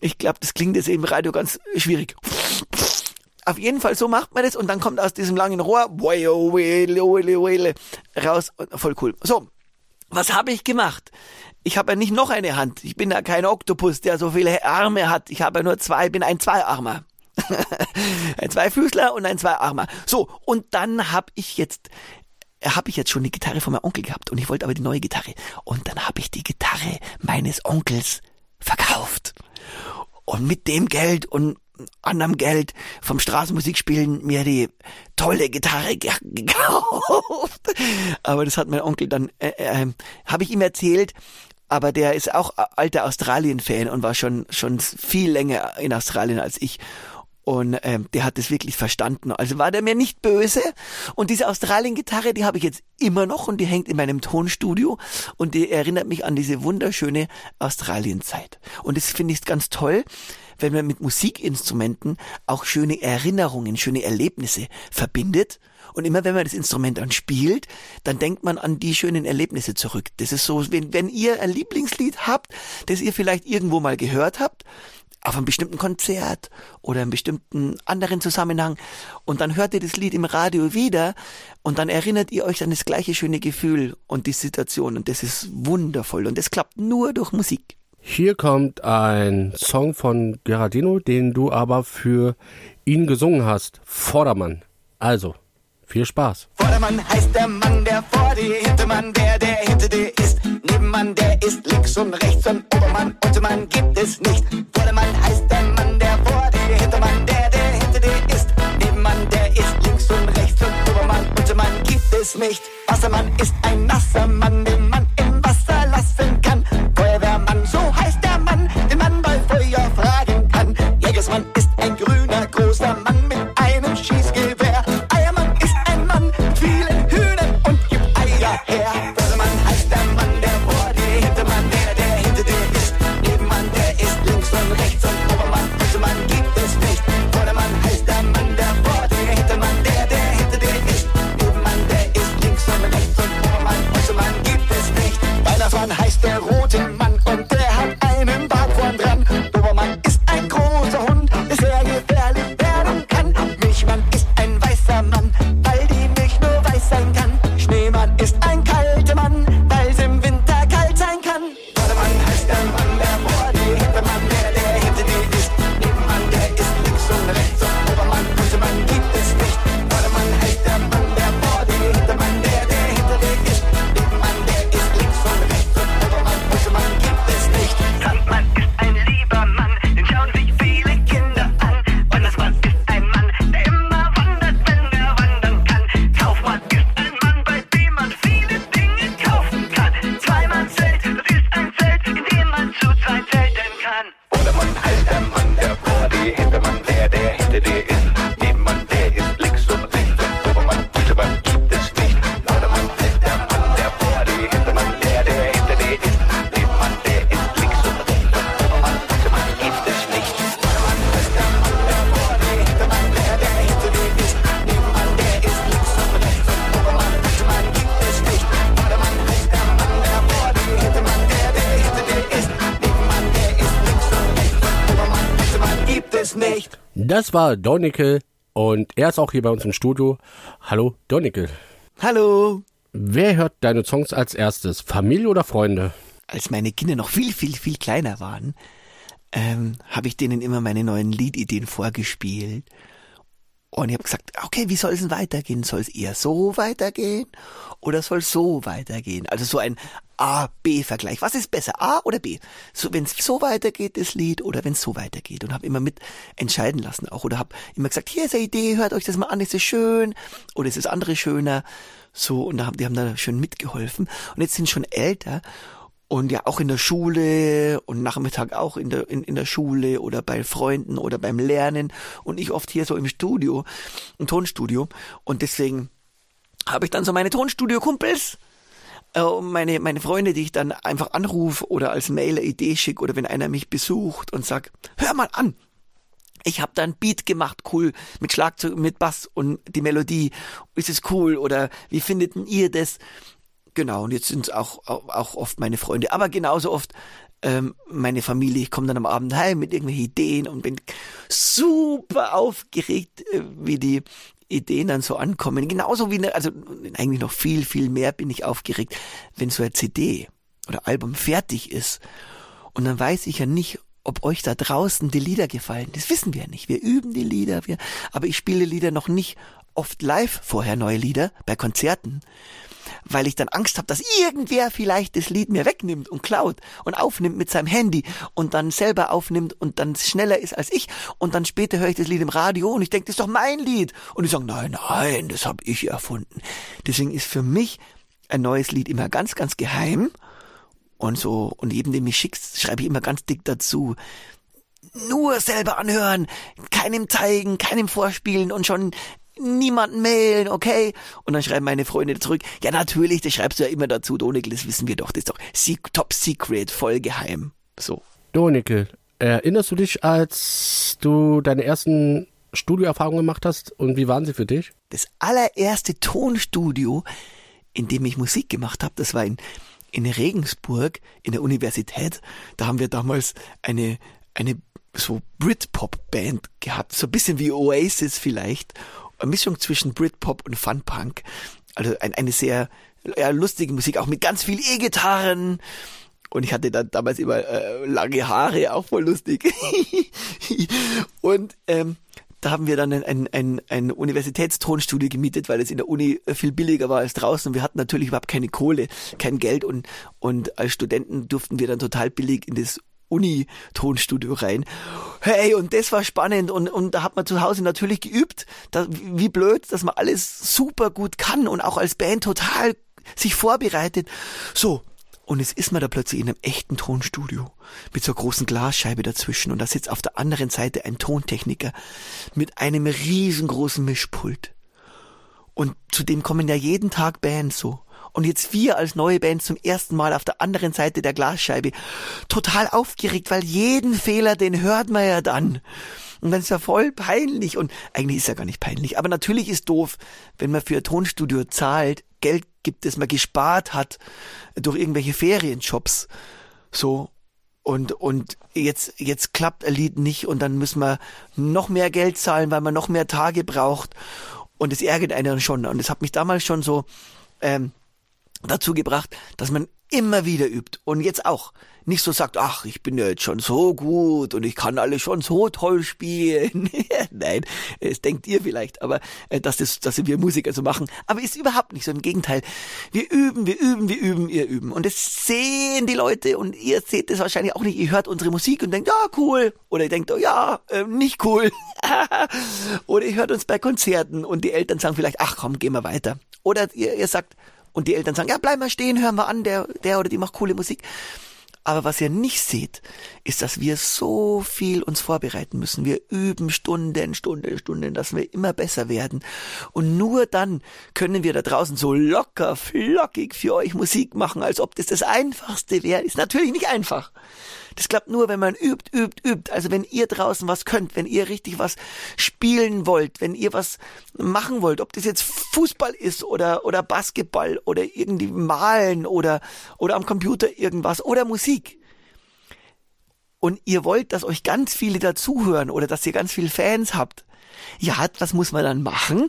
Ich glaube, das klingt jetzt im Radio ganz schwierig. Auf jeden Fall so macht man das und dann kommt aus diesem langen Rohr raus. Voll cool. So, was habe ich gemacht? Ich habe ja nicht noch eine Hand. Ich bin ja kein Oktopus, der so viele Arme hat. Ich habe ja nur zwei, bin ein Zweiarmer. ein Zweifüßler und ein Zweiarmer. So, und dann habe ich jetzt habe ich jetzt schon die Gitarre von meinem Onkel gehabt und ich wollte aber die neue Gitarre. Und dann habe ich die Gitarre meines Onkels verkauft. Und mit dem Geld und anderem Geld vom Straßenmusikspielen mir die tolle Gitarre ge gekauft. Aber das hat mein Onkel dann, äh, äh, habe ich ihm erzählt, aber der ist auch alter Australien-Fan und war schon, schon viel länger in Australien als ich. Und ähm, der hat es wirklich verstanden. Also war der mir nicht böse. Und diese Australien-Gitarre, die habe ich jetzt immer noch und die hängt in meinem Tonstudio und die erinnert mich an diese wunderschöne Australien-Zeit. Und das finde ich ganz toll, wenn man mit Musikinstrumenten auch schöne Erinnerungen, schöne Erlebnisse verbindet. Und immer wenn man das Instrument dann spielt, dann denkt man an die schönen Erlebnisse zurück. Das ist so, wenn, wenn ihr ein Lieblingslied habt, das ihr vielleicht irgendwo mal gehört habt, auf einem bestimmten Konzert oder einem bestimmten anderen Zusammenhang und dann hört ihr das Lied im Radio wieder und dann erinnert ihr euch an das gleiche schöne Gefühl und die Situation und das ist wundervoll und das klappt nur durch Musik.
Hier kommt ein Song von Gerardino, den du aber für ihn gesungen hast. Vordermann. Also, viel Spaß.
Vordermann heißt der Mann, der vor dir, Hintermann, der, der hinter dir ist. Nebenmann, der ist links und rechts und Obermann, Untermann gibt es nicht. Vordermann heißt der Mann, der vor dir, Hintermann, der, der hinter dir ist. Nebenmann, der ist links und rechts und Obermann, Untermann gibt es nicht. Wassermann ist ein nasser Mann, den man
Das war Dornickel und er ist auch hier bei uns im Studio. Hallo Dornickel.
Hallo.
Wer hört deine Songs als erstes? Familie oder Freunde?
Als meine Kinder noch viel, viel, viel kleiner waren, ähm, habe ich denen immer meine neuen Liedideen vorgespielt. Und ich habe gesagt, okay, wie soll es denn weitergehen? Soll es eher so weitergehen oder soll es so weitergehen? Also so ein A-B-Vergleich. Was ist besser, A oder B? So, wenn es so weitergeht, das Lied, oder wenn es so weitergeht. Und habe immer mit entscheiden lassen auch. Oder habe immer gesagt, hier ist eine Idee, hört euch das mal an, ist es schön oder ist das andere schöner? So, und da haben, die haben da schön mitgeholfen. Und jetzt sind schon älter und ja auch in der Schule und Nachmittag auch in der, in, in der Schule oder bei Freunden oder beim Lernen und ich oft hier so im Studio, im Tonstudio und deswegen habe ich dann so meine Tonstudio-Kumpels, äh, meine, meine Freunde, die ich dann einfach anrufe oder als Mail eine Idee schicke oder wenn einer mich besucht und sagt, hör mal an, ich habe da ein Beat gemacht, cool, mit Schlagzeug, mit Bass und die Melodie, ist es cool oder wie findet ihr das? Genau, und jetzt sind es auch, auch, auch oft meine Freunde, aber genauso oft ähm, meine Familie. Ich komme dann am Abend heim mit irgendwelchen Ideen und bin super aufgeregt, äh, wie die Ideen dann so ankommen. Genauso wie, eine, also eigentlich noch viel, viel mehr bin ich aufgeregt, wenn so ein CD oder Album fertig ist. Und dann weiß ich ja nicht, ob euch da draußen die Lieder gefallen. Das wissen wir nicht. Wir üben die Lieder, wir, aber ich spiele Lieder noch nicht oft live vorher neue Lieder bei Konzerten weil ich dann Angst habe, dass irgendwer vielleicht das Lied mir wegnimmt und klaut und aufnimmt mit seinem Handy und dann selber aufnimmt und dann schneller ist als ich. Und dann später höre ich das Lied im Radio und ich denke, das ist doch mein Lied. Und ich sage, nein, nein, das habe ich erfunden. Deswegen ist für mich ein neues Lied immer ganz, ganz geheim. Und so und jedem, dem ich schickst, schreibe ich immer ganz dick dazu. Nur selber anhören, keinem zeigen, keinem vorspielen und schon niemanden mailen, okay? Und dann schreiben meine Freunde zurück, ja natürlich, das schreibst du ja immer dazu, Donekel, das wissen wir doch, das ist doch top secret, voll geheim. So.
Donekel, erinnerst du dich, als du deine ersten Studioerfahrungen gemacht hast und wie waren sie für dich?
Das allererste Tonstudio, in dem ich Musik gemacht habe, das war in, in Regensburg, in der Universität. Da haben wir damals eine, eine so Britpop-Band gehabt, so ein bisschen wie Oasis vielleicht Mischung zwischen Britpop und Funpunk. Also ein, eine sehr ja, lustige Musik, auch mit ganz viel E-Gitarren. Und ich hatte dann damals immer äh, lange Haare, auch voll lustig. und ähm, da haben wir dann ein, ein, ein, ein Universitätstonstudio gemietet, weil es in der Uni viel billiger war als draußen. Und wir hatten natürlich überhaupt keine Kohle, kein Geld und, und als Studenten durften wir dann total billig in das Uni-Tonstudio rein. Hey, und das war spannend und, und da hat man zu Hause natürlich geübt, da, wie blöd, dass man alles super gut kann und auch als Band total sich vorbereitet. So, und jetzt ist man da plötzlich in einem echten Tonstudio mit so einer großen Glasscheibe dazwischen und da sitzt auf der anderen Seite ein Tontechniker mit einem riesengroßen Mischpult. Und zu dem kommen ja jeden Tag Bands so. Und jetzt wir als neue Band zum ersten Mal auf der anderen Seite der Glasscheibe. Total aufgeregt, weil jeden Fehler, den hört man ja dann. Und dann ist ja voll peinlich. Und eigentlich ist ja gar nicht peinlich. Aber natürlich ist doof, wenn man für ein Tonstudio zahlt, Geld gibt, das man gespart hat durch irgendwelche Ferienjobs. So. Und, und jetzt, jetzt klappt ein Lied nicht und dann müssen wir noch mehr Geld zahlen, weil man noch mehr Tage braucht. Und es ärgert einen schon. Und es hat mich damals schon so ähm, dazu gebracht, dass man immer wieder übt und jetzt auch nicht so sagt, ach, ich bin ja jetzt schon so gut und ich kann alles schon so toll spielen. Nein, es denkt ihr vielleicht, aber äh, dass das, dass wir Musiker so machen, aber ist überhaupt nicht so. Im Gegenteil, wir üben, wir üben, wir üben, ihr üben und das sehen die Leute und ihr seht es wahrscheinlich auch nicht. Ihr hört unsere Musik und denkt, ja cool, oder ihr denkt, oh ja, äh, nicht cool, oder ihr hört uns bei Konzerten und die Eltern sagen vielleicht, ach komm, gehen wir weiter. Oder ihr, ihr sagt, und die Eltern sagen, ja, bleib mal stehen, hören wir an, der, der oder die macht coole Musik. Aber was ihr nicht seht, ist, dass wir so viel uns vorbereiten müssen. Wir üben Stunden, Stunden, Stunden, dass wir immer besser werden. Und nur dann können wir da draußen so locker, flockig für euch Musik machen, als ob das das Einfachste wäre. Ist natürlich nicht einfach. Das klappt nur, wenn man übt, übt, übt. Also wenn ihr draußen was könnt, wenn ihr richtig was spielen wollt, wenn ihr was machen wollt, ob das jetzt Fußball ist oder, oder Basketball oder irgendwie malen oder, oder am Computer irgendwas oder Musik. und ihr wollt, dass euch ganz viele dazuhören oder dass ihr ganz viele Fans habt, ja, was muss man dann machen?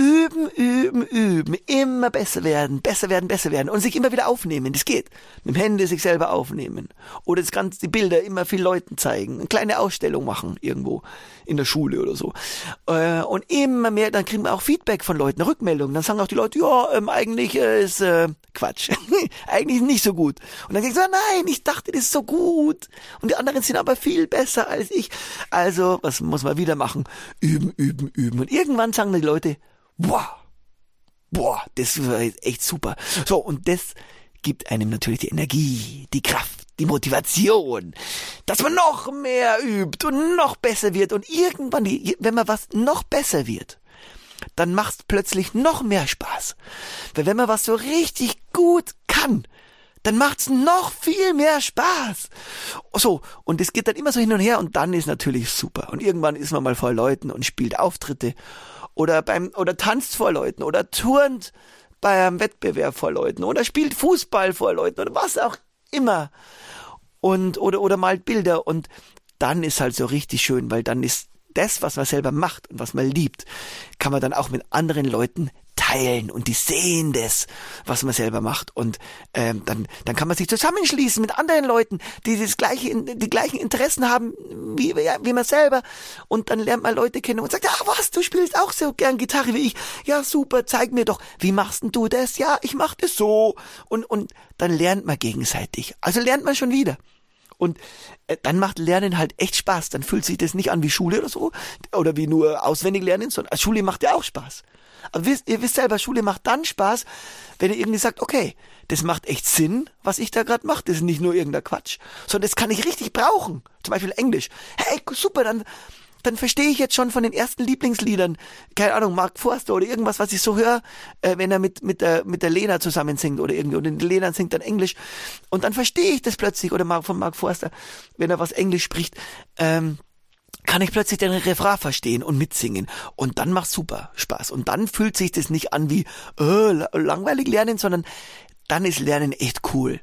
Üben, üben, üben, immer besser werden, besser werden, besser werden und sich immer wieder aufnehmen. Das geht. Mit dem Handy sich selber aufnehmen. Oder das Ganze, die Bilder immer viel Leuten zeigen. Eine kleine Ausstellung machen irgendwo in der Schule oder so. Äh, und immer mehr, dann kriegen wir auch Feedback von Leuten, Rückmeldungen. Dann sagen auch die Leute, ja, ähm, eigentlich äh, ist äh, Quatsch. eigentlich nicht so gut. Und dann denken sie, nein, ich dachte, das ist so gut. Und die anderen sind aber viel besser als ich. Also, was muss man wieder machen? Üben, üben, üben. Und irgendwann sagen die Leute, boah, boah, das war echt super. So, und das gibt einem natürlich die Energie, die Kraft, die Motivation, dass man noch mehr übt und noch besser wird. Und irgendwann, wenn man was noch besser wird, dann macht's plötzlich noch mehr Spaß. Weil wenn man was so richtig gut kann, dann macht's noch viel mehr Spaß. So, und es geht dann immer so hin und her und dann ist natürlich super. Und irgendwann ist man mal vor Leuten und spielt Auftritte oder beim oder tanzt vor Leuten oder turnt bei einem Wettbewerb vor Leuten oder spielt Fußball vor Leuten oder was auch immer. Und oder oder malt Bilder und dann ist halt so richtig schön, weil dann ist das, was man selber macht und was man liebt, kann man dann auch mit anderen Leuten teilen und die sehen das, was man selber macht. Und ähm, dann dann kann man sich zusammenschließen mit anderen Leuten, die das gleiche die gleichen Interessen haben wie wie man selber. Und dann lernt man Leute kennen und sagt ja was du spielst auch so gern Gitarre wie ich. Ja super zeig mir doch. Wie machst denn du das? Ja ich mach das so. Und und dann lernt man gegenseitig. Also lernt man schon wieder. Und äh, dann macht Lernen halt echt Spaß. Dann fühlt sich das nicht an wie Schule oder so oder wie nur auswendig lernen, sondern Schule macht ja auch Spaß. Aber wisst, ihr wisst selber, Schule macht dann Spaß, wenn ihr irgendwie sagt, okay, das macht echt Sinn, was ich da gerade mache. Das ist nicht nur irgendein Quatsch, sondern das kann ich richtig brauchen. Zum Beispiel Englisch. Hey, super, dann dann verstehe ich jetzt schon von den ersten Lieblingsliedern, keine Ahnung, Mark Forster oder irgendwas, was ich so höre, äh, wenn er mit, mit, der, mit der Lena zusammen singt oder irgendwie, und die Lena singt dann Englisch. Und dann verstehe ich das plötzlich, oder von Mark Forster, wenn er was Englisch spricht, ähm, kann ich plötzlich den Refrain verstehen und mitsingen. Und dann macht super Spaß. Und dann fühlt sich das nicht an wie äh, langweilig lernen, sondern dann ist Lernen echt cool.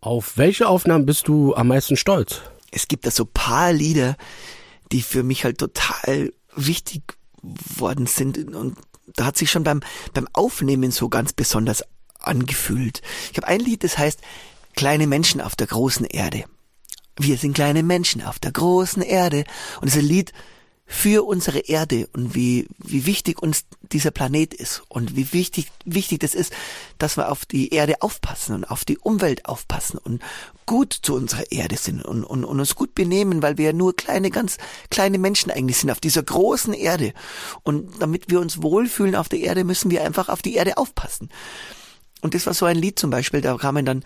Auf welche Aufnahmen bist du am meisten stolz?
Es gibt da so paar Lieder, die für mich halt total wichtig worden sind. Und da hat sich schon beim, beim Aufnehmen so ganz besonders angefühlt. Ich habe ein Lied, das heißt Kleine Menschen auf der großen Erde. Wir sind kleine Menschen auf der großen Erde. Und es ist ein Lied für unsere Erde und wie, wie wichtig uns dieser Planet ist und wie wichtig, wichtig das ist, dass wir auf die Erde aufpassen und auf die Umwelt aufpassen und gut zu unserer Erde sind und, und, und uns gut benehmen, weil wir ja nur kleine, ganz kleine Menschen eigentlich sind auf dieser großen Erde. Und damit wir uns wohlfühlen auf der Erde, müssen wir einfach auf die Erde aufpassen. Und das war so ein Lied zum Beispiel, da kamen dann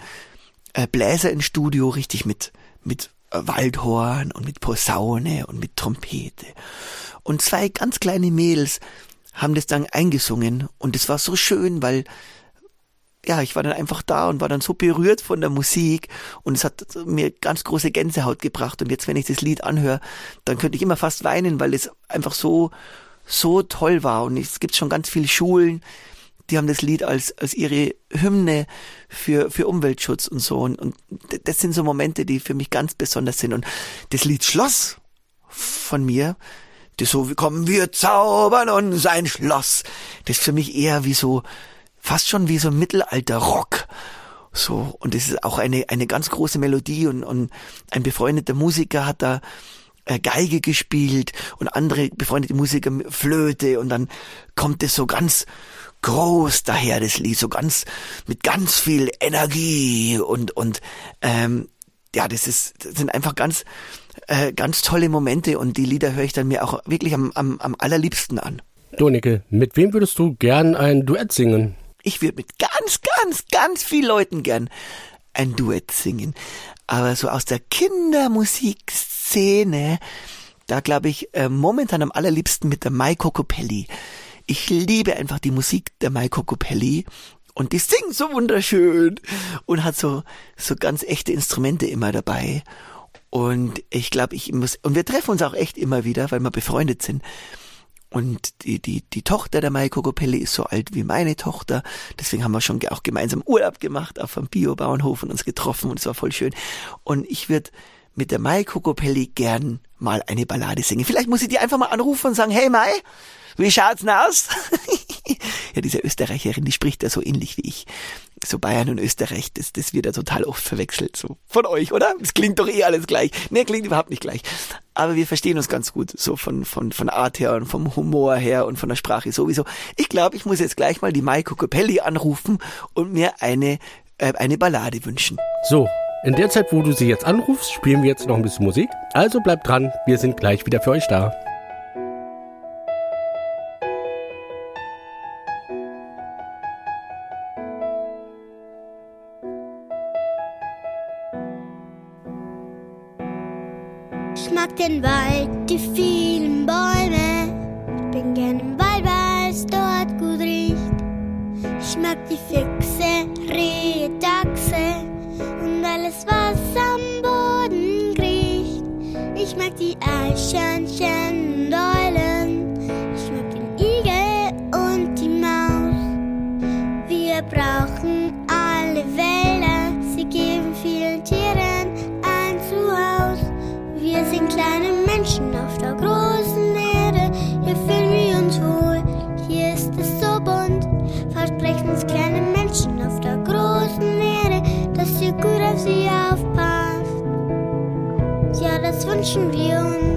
äh, Bläser ins Studio richtig mit mit äh, Waldhorn und mit Posaune und mit Trompete. Und zwei ganz kleine Mädels haben das dann eingesungen und es war so schön, weil ja, ich war dann einfach da und war dann so berührt von der Musik und es hat mir ganz große Gänsehaut gebracht und jetzt, wenn ich das Lied anhöre, dann könnte ich immer fast weinen, weil es einfach so, so toll war und es gibt schon ganz viele Schulen, die haben das Lied als, als ihre Hymne für, für Umweltschutz und so. Und, und das sind so Momente, die für mich ganz besonders sind. Und das Lied Schloss von mir, das so, wie kommen wir zaubern uns ein Schloss, das ist für mich eher wie so, fast schon wie so Mittelalter-Rock. So, und das ist auch eine, eine ganz große Melodie und, und ein befreundeter Musiker hat da äh, Geige gespielt und andere befreundete Musiker Flöte und dann kommt es so ganz groß daher, das Lied, so ganz, mit ganz viel Energie und, und, ähm, ja, das ist, das sind einfach ganz, äh, ganz tolle Momente und die Lieder höre ich dann mir auch wirklich am, am, am allerliebsten an.
Donicke, mit wem würdest du gern ein Duett singen?
Ich würde mit ganz, ganz, ganz vielen Leuten gern ein Duett singen. Aber so aus der Kindermusikszene, da glaube ich äh, momentan am allerliebsten mit der Mai Cocopelli. Ich liebe einfach die Musik der Mai Cocopelli und die singt so wunderschön und hat so, so ganz echte Instrumente immer dabei. Und ich glaube, ich muss, und wir treffen uns auch echt immer wieder, weil wir befreundet sind. Und die, die, die Tochter der Mai Kokopelli ist so alt wie meine Tochter. Deswegen haben wir schon auch gemeinsam Urlaub gemacht auf dem Biobauernhof und uns getroffen und es war voll schön. Und ich würde mit der Mai Kokopelli gern mal eine Ballade singen. Vielleicht muss ich die einfach mal anrufen und sagen, hey Mai, wie schaut's denn aus? ja, diese Österreicherin, die spricht ja so ähnlich wie ich. So Bayern und Österreich, das, das wird ja total oft verwechselt. So von euch, oder? Das klingt doch eh alles gleich. Nee, klingt überhaupt nicht gleich. Aber wir verstehen uns ganz gut. So von, von, von Art her und vom Humor her und von der Sprache sowieso. Ich glaube, ich muss jetzt gleich mal die Maiko Capelli anrufen und mir eine, äh, eine Ballade wünschen.
So, in der Zeit, wo du sie jetzt anrufst, spielen wir jetzt noch ein bisschen Musik. Also bleibt dran, wir sind gleich wieder für euch da.
Ich mag den Wald, die vielen Bäume. Ich bin gern im Wald, Ich mag die Eichhörnchen Ja, das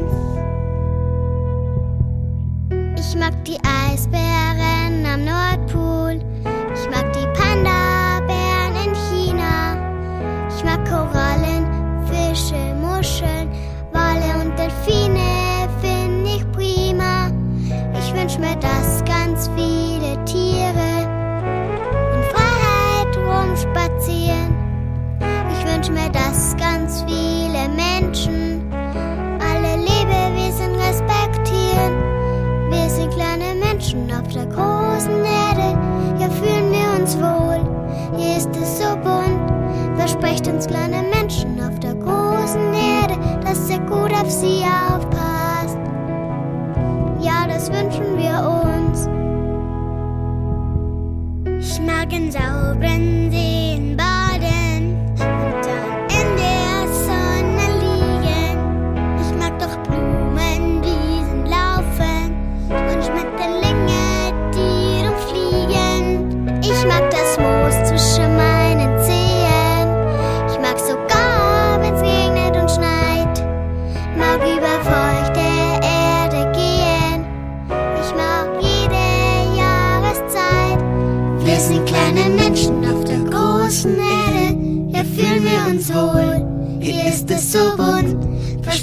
ihr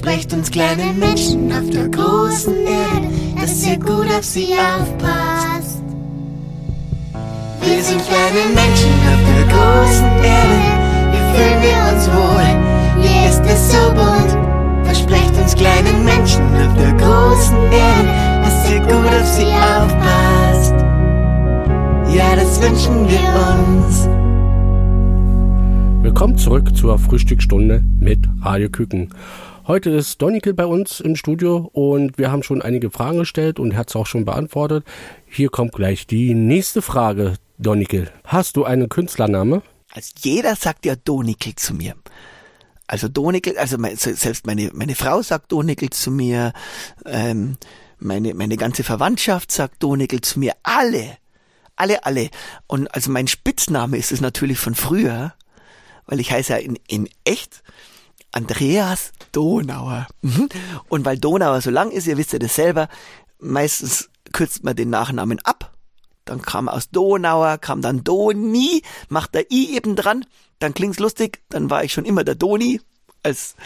Versprecht uns kleine Menschen auf der großen Erde, dass ihr gut auf sie aufpasst. Wir sind kleine Menschen auf der großen Erde. Hier fühlen wir uns wohl. Hier ist es so bunt. Versprecht uns kleinen Menschen auf der großen Erde, dass ihr gut auf sie aufpasst. Ja, das wünschen wir uns.
Willkommen zurück zur Frühstücksstunde mit Radio Küken. Heute ist Donikel bei uns im Studio und wir haben schon einige Fragen gestellt und hat es auch schon beantwortet. Hier kommt gleich die nächste Frage, Donikel. Hast du einen Künstlername?
Also jeder sagt ja Donikel zu mir. Also Donikel, also mein, selbst meine, meine Frau sagt Donikel zu mir, ähm, meine, meine ganze Verwandtschaft sagt Donikel zu mir, alle, alle, alle. Und also mein Spitzname ist es natürlich von früher, weil ich heiße ja in, in echt Andreas Donauer. Mhm. Und weil Donauer so lang ist, ihr wisst ja das selber, meistens kürzt man den Nachnamen ab. Dann kam aus Donauer, kam dann Doni, macht der I eben dran, dann klingt's lustig, dann war ich schon immer der Doni, als,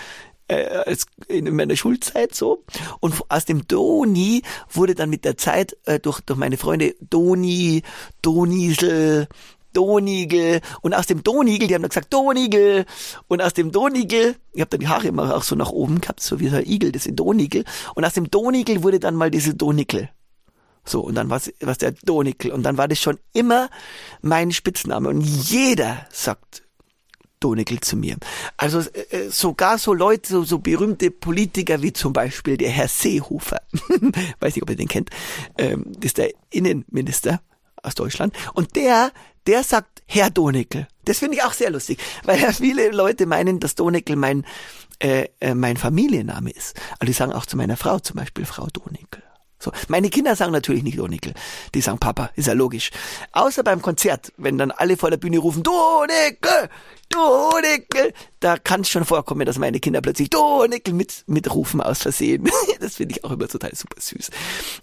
äh, als in meiner Schulzeit so. Und aus dem Doni wurde dann mit der Zeit äh, durch, durch meine Freunde Doni, Donisel, Donigel und aus dem Donigel, die haben dann gesagt Donigel und aus dem Donigel, ich habe dann die Haare immer auch so nach oben gehabt, so wie ein Igel, das ist Donigel und aus dem Donigel wurde dann mal diese Donikel. So, und dann war es der Donikel und dann war das schon immer mein Spitzname. Und jeder sagt Donegal zu mir. Also äh, sogar so Leute, so, so berühmte Politiker wie zum Beispiel der Herr Seehofer, weiß nicht, ob ihr den kennt, ähm, das ist der Innenminister aus Deutschland und der, der sagt Herr Donegal. Das finde ich auch sehr lustig, weil ja viele Leute meinen, dass Donegal mein, äh, äh, mein Familienname ist. Also die sagen auch zu meiner Frau zum Beispiel Frau Donegal. So. Meine Kinder sagen natürlich nicht Donegal. Die sagen Papa, ist ja logisch. Außer beim Konzert, wenn dann alle vor der Bühne rufen, Donegal, Donegal, da kann es schon vorkommen, dass meine Kinder plötzlich Donegal mit, mitrufen aus Versehen. das finde ich auch immer total super süß.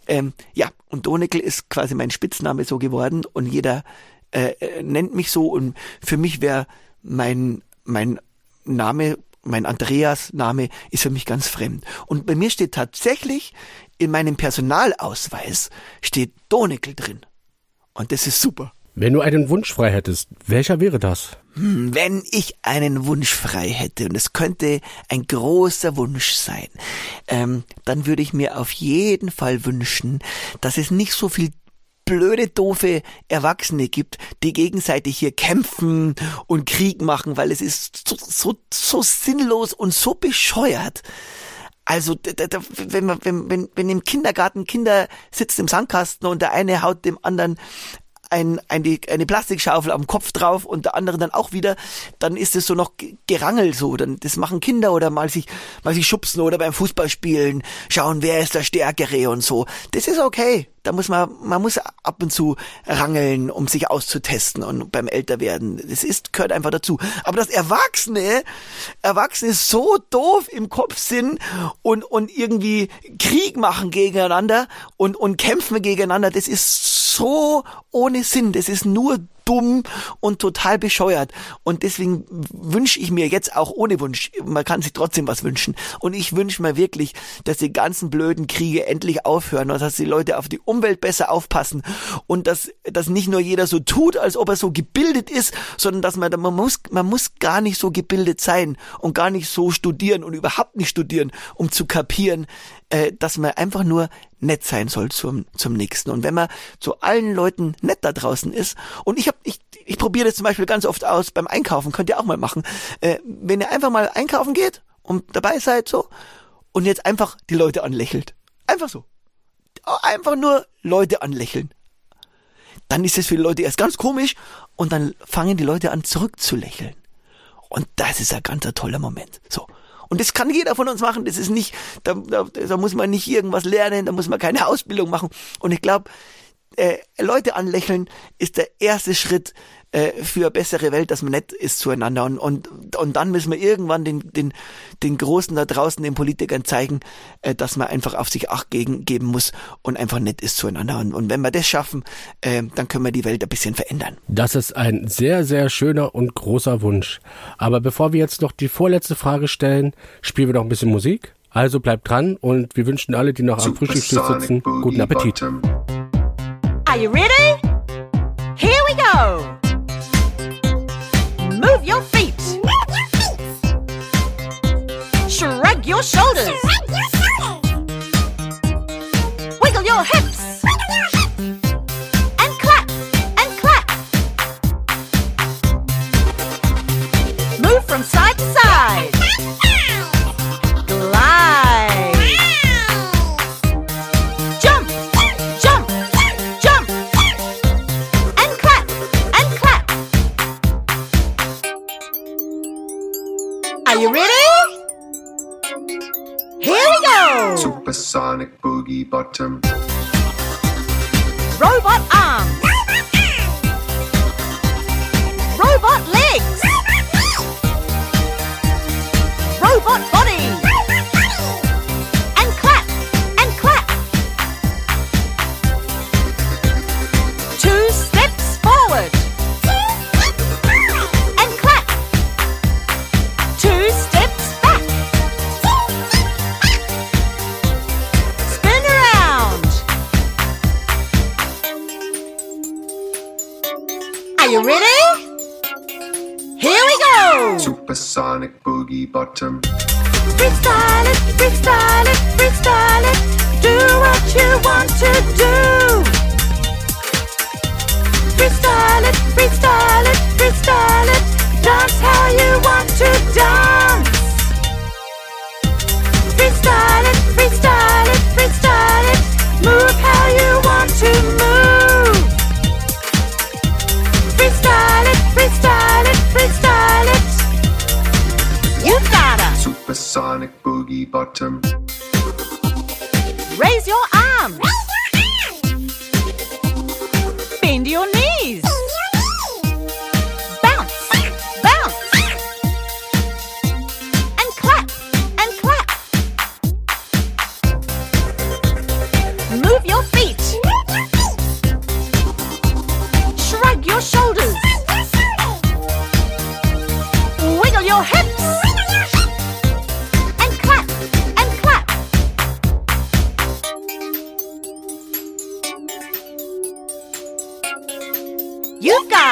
Ähm, ja, und Donegal ist quasi mein Spitzname so geworden und jeder äh, äh nennt mich so und für mich wäre mein, mein Name mein Andreas-Name ist für mich ganz fremd. Und bei mir steht tatsächlich in meinem Personalausweis steht Donekel drin. Und das ist super.
Wenn du einen Wunsch frei hättest, welcher wäre das?
Hm, wenn ich einen Wunsch frei hätte, und es könnte ein großer Wunsch sein, ähm, dann würde ich mir auf jeden Fall wünschen, dass es nicht so viel blöde, doofe Erwachsene gibt, die gegenseitig hier kämpfen und Krieg machen, weil es ist so, so, so sinnlos und so bescheuert. Also, wenn, man, wenn, wenn, wenn im Kindergarten Kinder sitzen im Sandkasten und der eine haut dem anderen ein, eine, eine Plastikschaufel am Kopf drauf und der andere dann auch wieder, dann ist es so noch Gerangel so. Dann, das machen Kinder oder mal sich, mal sich schubsen oder beim Fußballspielen schauen, wer ist der Stärkere und so. Das ist okay. Da muss man, man muss ab und zu rangeln, um sich auszutesten und beim Älterwerden. Das ist, gehört einfach dazu. Aber dass Erwachsene, Erwachsene so doof im Kopf sind und, und irgendwie Krieg machen gegeneinander und, und kämpfen gegeneinander, das ist so ohne Sinn. Das ist nur dumm und total bescheuert. Und deswegen wünsche ich mir jetzt auch ohne Wunsch, man kann sich trotzdem was wünschen. Und ich wünsche mir wirklich, dass die ganzen blöden Kriege endlich aufhören und dass die Leute auf die Umwelt besser aufpassen und dass, dass nicht nur jeder so tut, als ob er so gebildet ist, sondern dass man, man muss, man muss gar nicht so gebildet sein und gar nicht so studieren und überhaupt nicht studieren, um zu kapieren, äh, dass man einfach nur nett sein soll zum, zum Nächsten. Und wenn man zu allen Leuten nett da draußen ist, und ich habe ich, ich probiere das zum Beispiel ganz oft aus beim Einkaufen, könnt ihr auch mal machen. Äh, wenn ihr einfach mal einkaufen geht und dabei seid so und jetzt einfach die Leute anlächelt. Einfach so. Einfach nur Leute anlächeln. Dann ist es für die Leute erst ganz komisch und dann fangen die Leute an zurückzulächeln. Und das ist ein ganz toller Moment. So. Und das kann jeder von uns machen. Das ist nicht, da, da, da muss man nicht irgendwas lernen, da muss man keine Ausbildung machen. Und ich glaube, äh, Leute anlächeln ist der erste Schritt äh, für eine bessere Welt, dass man nett ist zueinander. Und, und, und dann müssen wir irgendwann den, den, den Großen da draußen, den Politikern zeigen, äh, dass man einfach auf sich Acht gegen, geben muss und einfach nett ist zueinander. Und, und wenn wir das schaffen, äh, dann können wir die Welt ein bisschen verändern.
Das ist ein sehr, sehr schöner und großer Wunsch. Aber bevor wir jetzt noch die vorletzte Frage stellen, spielen wir noch ein bisschen Musik. Also bleibt dran und wir wünschen alle, die noch am Frühstückstisch sitzen, guten Appetit.
Are you ready? Shrug your shoulders. Shrug your shoulders. Wiggle your hips. Wiggle your hips.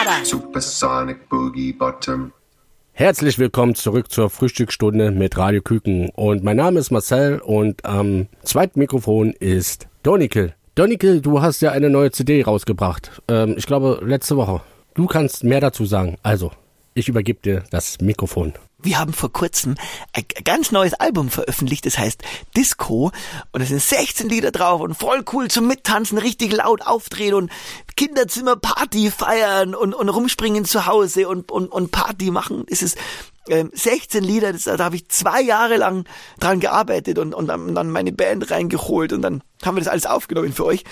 Us.
Supersonic boogie bottom.
Herzlich willkommen zurück zur Frühstücksstunde mit Radio Küken. Und mein Name ist Marcel und am zweiten Mikrofon ist Donikel. Donikel, du hast ja eine neue CD rausgebracht. Ähm, ich glaube, letzte Woche. Du kannst mehr dazu sagen. Also, ich übergebe dir das Mikrofon.
Wir haben vor kurzem ein ganz neues Album veröffentlicht, das heißt Disco. Und es sind 16 Lieder drauf und voll cool zum Mittanzen, richtig laut aufdrehen und Kinderzimmer Party feiern und, und rumspringen zu Hause und, und, und Party machen. Es ist ähm, 16 Lieder, das, da habe ich zwei Jahre lang dran gearbeitet und, und dann meine Band reingeholt und dann haben wir das alles aufgenommen für euch.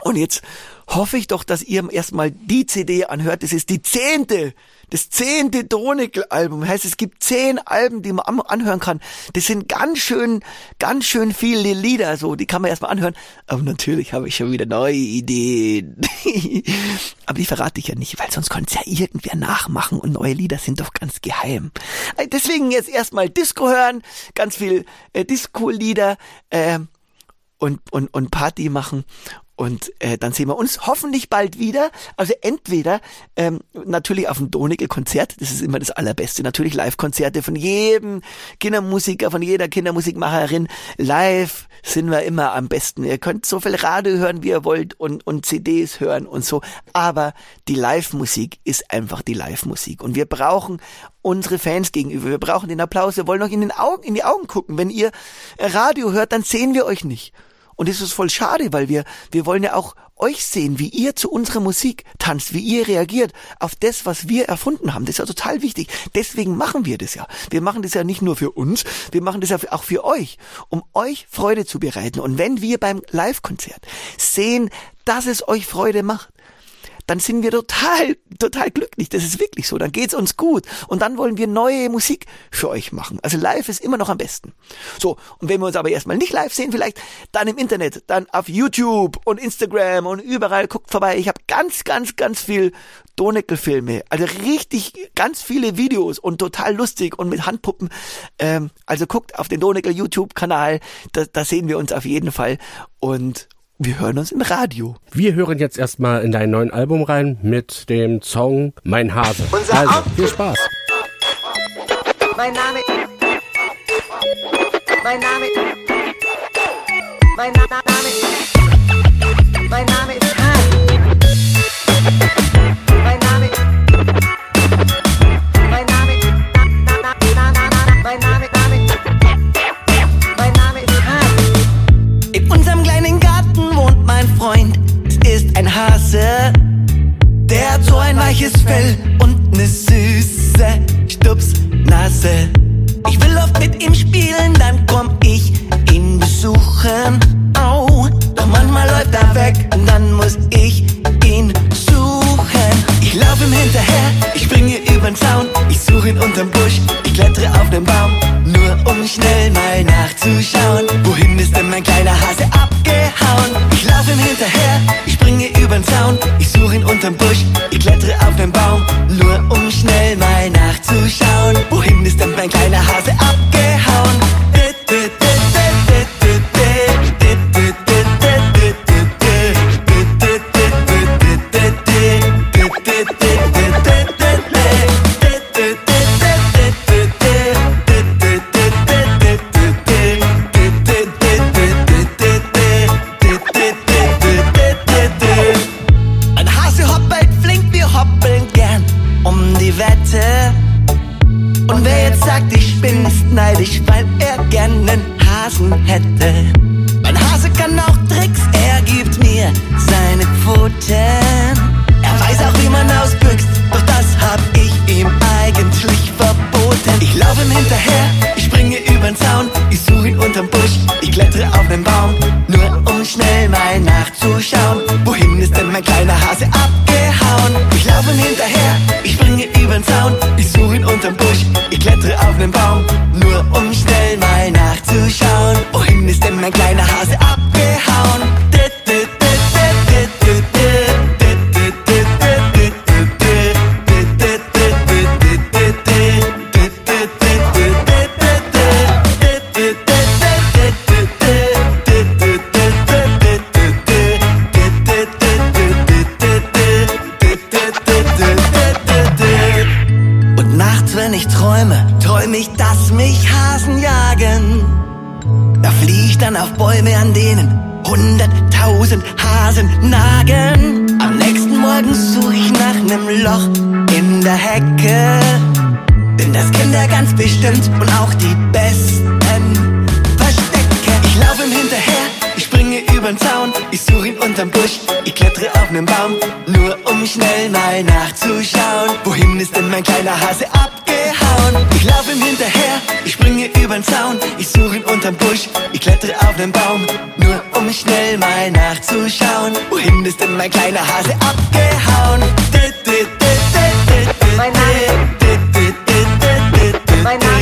Und jetzt hoffe ich doch, dass ihr erstmal die CD anhört. Das ist die zehnte, das zehnte Donikel-Album. Heißt, es gibt zehn Alben, die man an- anhören kann. Das sind ganz schön, ganz schön viele Lieder, so, die kann man erstmal anhören. Aber natürlich habe ich schon wieder neue Ideen. Aber die verrate ich ja nicht, weil sonst könnte es ja irgendwer nachmachen und neue Lieder sind doch ganz geheim. Äh, Deswegen jetzt erstmal Disco hören, ganz viel äh, Disco-Lieder, äh, und, und, und Party machen. Und äh, dann sehen wir uns hoffentlich bald wieder. Also entweder ähm, natürlich auf dem Donikel-Konzert, das ist immer das Allerbeste. Natürlich Live-Konzerte von jedem Kindermusiker, von jeder Kindermusikmacherin. Live sind wir immer am besten. Ihr könnt so viel Radio hören, wie ihr wollt und, und CDs hören und so. Aber die Live-Musik ist einfach die Live-Musik. Und wir brauchen unsere Fans gegenüber. Wir brauchen den Applaus. Wir wollen euch in den Augen, in die Augen gucken. Wenn ihr Radio hört, dann sehen wir euch nicht. Und das ist voll schade, weil wir, wir wollen ja auch euch sehen, wie ihr zu unserer Musik tanzt, wie ihr reagiert auf das, was wir erfunden haben. Das ist ja total wichtig. Deswegen machen wir das ja. Wir machen das ja nicht nur für uns, wir machen das ja auch für euch, um euch Freude zu bereiten. Und wenn wir beim Live-Konzert sehen, dass es euch Freude macht, dann sind wir total, total glücklich. Das ist wirklich so. Dann geht's uns gut. Und dann wollen wir neue Musik für euch machen. Also live ist immer noch am besten. So. Und wenn wir uns aber erstmal nicht live sehen, vielleicht dann im Internet, dann auf YouTube und Instagram und überall guckt vorbei. Ich habe ganz, ganz, ganz viel Doneckel-Filme. Also richtig ganz viele Videos und total lustig und mit Handpuppen. Ähm, also guckt auf den Doneckel YouTube-Kanal. Da, da sehen wir uns auf jeden Fall. Und wir hören uns im Radio.
Wir hören jetzt erstmal in dein neuen Album rein mit dem Song Mein Hase.
Unser
Also, viel Spaß.
Mein Name. Mein Name. Mein Na Na- Name. Mein Name
Freund. Ist ein Hase. Der hat so ein weiches Fell und ne süße Stupsnase. Ich will oft mit ihm spielen, dann komm ich ihn besuchen. Au, doch manchmal läuft er weg und dann muss ich ihn suchen. Ich lauf ihm hinterher, ich springe übern Zaun, ich suche ihn unterm Busch, ich klettere auf den Baum, nur um schnell mal nachzuschauen. Wohin ist denn mein kleiner Hase abgehauen? Ich lauf ihm hinterher, ich springe übern Zaun, ich suche ihn unterm Busch, ich klettere auf den Baum, nur um schnell mal nachzuschauen. Wohin ist denn mein kleiner Hase abgehauen? getroffen hätte. Mein Hase kann auch Tricks, er gibt mir seine Pfoten. Er weiß auch, wie man ausbüchst, doch das hab ich ihm eigentlich verboten. Ich laufe ihm hinterher, ich springe über den Zaun,
ich suche ihn unterm Busch, ich klettere auf den Baum, nur um schnell mal nachzuschauen. Wohin ist denn mein kleiner Hase abgehauen? Ich laufe ihm hinterher, ich springe über den Zaun, ich suche ihn unterm Busch, ich klettere auf den Baum, nur um schnell mal nachzuschauen. kleine Hase hunderttausend Hasen nagen. Am nächsten Morgen such ich nach nem Loch in der Hecke. Denn das Kinder ganz bestimmt und auch die Besten verstecke. Ich lauf ihm hinterher, ich springe übern Zaun, ich suche ihn unterm Busch, ich klettere auf nem Baum, nur um schnell mal nachzuschauen. Wohin ist denn mein kleiner Hase abgehauen? Ich lauf ihm hinterher, ich springe übern Zaun, ich suche ihn unterm Busch, ich klettere auf nem Baum, um schnell mal nachzuschauen. Wohin ist denn mein kleiner Hase abgehauen?
Mein Name- Mein Name-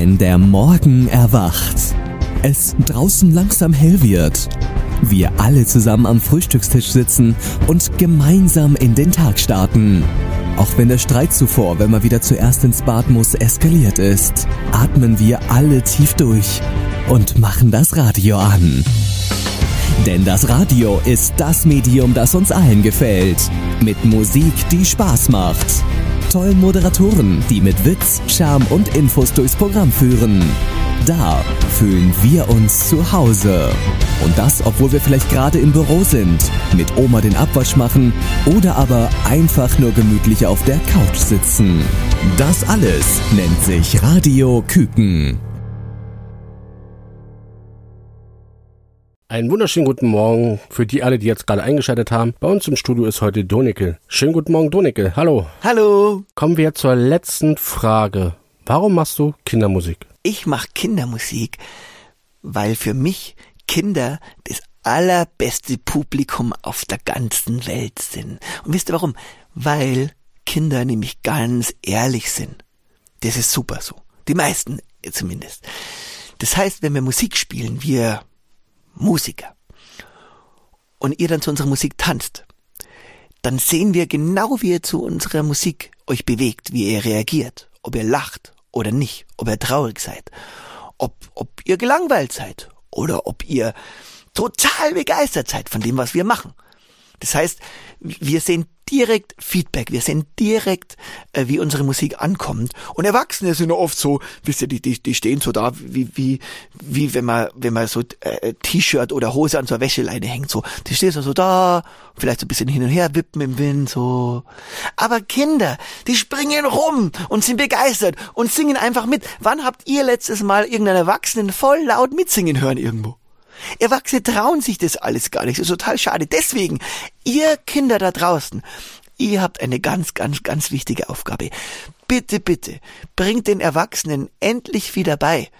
Wenn der Morgen erwacht, es draußen langsam hell wird, wir alle zusammen am Frühstückstisch sitzen und gemeinsam in den Tag starten. Auch wenn der Streit zuvor, wenn man wieder zuerst ins Bad muss, eskaliert ist, atmen wir alle tief durch und machen das Radio an. Denn das Radio ist das Medium, das uns allen gefällt. Mit Musik, die Spaß macht. Tollen Moderatoren, die mit Witz, Charme und Infos durchs Programm führen. Da fühlen wir uns zu Hause. Und das, obwohl wir vielleicht gerade im Büro sind, mit Oma den Abwasch machen oder aber einfach nur gemütlich auf der Couch sitzen. Das alles nennt sich Radio Küken.
Einen wunderschönen guten Morgen für die alle, die jetzt gerade eingeschaltet haben. Bei uns im Studio ist heute Donicke. Schönen guten Morgen, Donicke. Hallo.
Hallo,
Kommen wir zur letzten Frage. Warum machst du Kindermusik?
ich mache Kindermusik, weil für mich Kinder das allerbeste Publikum auf der ganzen Welt sind. Und wisst ihr warum? Weil Kinder nämlich ganz ehrlich sind. Das ist super so. Die meisten zumindest. Das heißt, wenn wir Musik spielen, wir Musiker, und ihr dann zu unserer Musik tanzt, dann sehen wir genau, wie ihr zu unserer Musik euch bewegt, wie ihr reagiert, ob ihr lacht oder nicht, ob ihr traurig seid, ob, ob ihr gelangweilt seid oder ob ihr total begeistert seid von dem, was wir machen. Das heißt, wir sehen direkt Feedback, wir sehen direkt, äh, wie unsere Musik ankommt. Und Erwachsene sind oft so, wisst ihr, die, die, die stehen so da, wie, wie, wie wenn man, wenn man so äh, T-Shirt oder Hose an so einer Wäscheleine hängt, so. Die stehen so, so da, vielleicht so ein bisschen hin und her wippen im Wind, so. Aber Kinder, die springen rum und sind begeistert und singen einfach mit. Wann habt ihr letztes Mal irgendeinen Erwachsenen voll laut mitsingen hören irgendwo? Erwachsene trauen sich das alles gar nicht. Das ist total schade. Deswegen, ihr Kinder da draußen, ihr habt eine ganz, ganz, ganz wichtige Aufgabe. Bitte, bitte, bringt den Erwachsenen endlich wieder bei,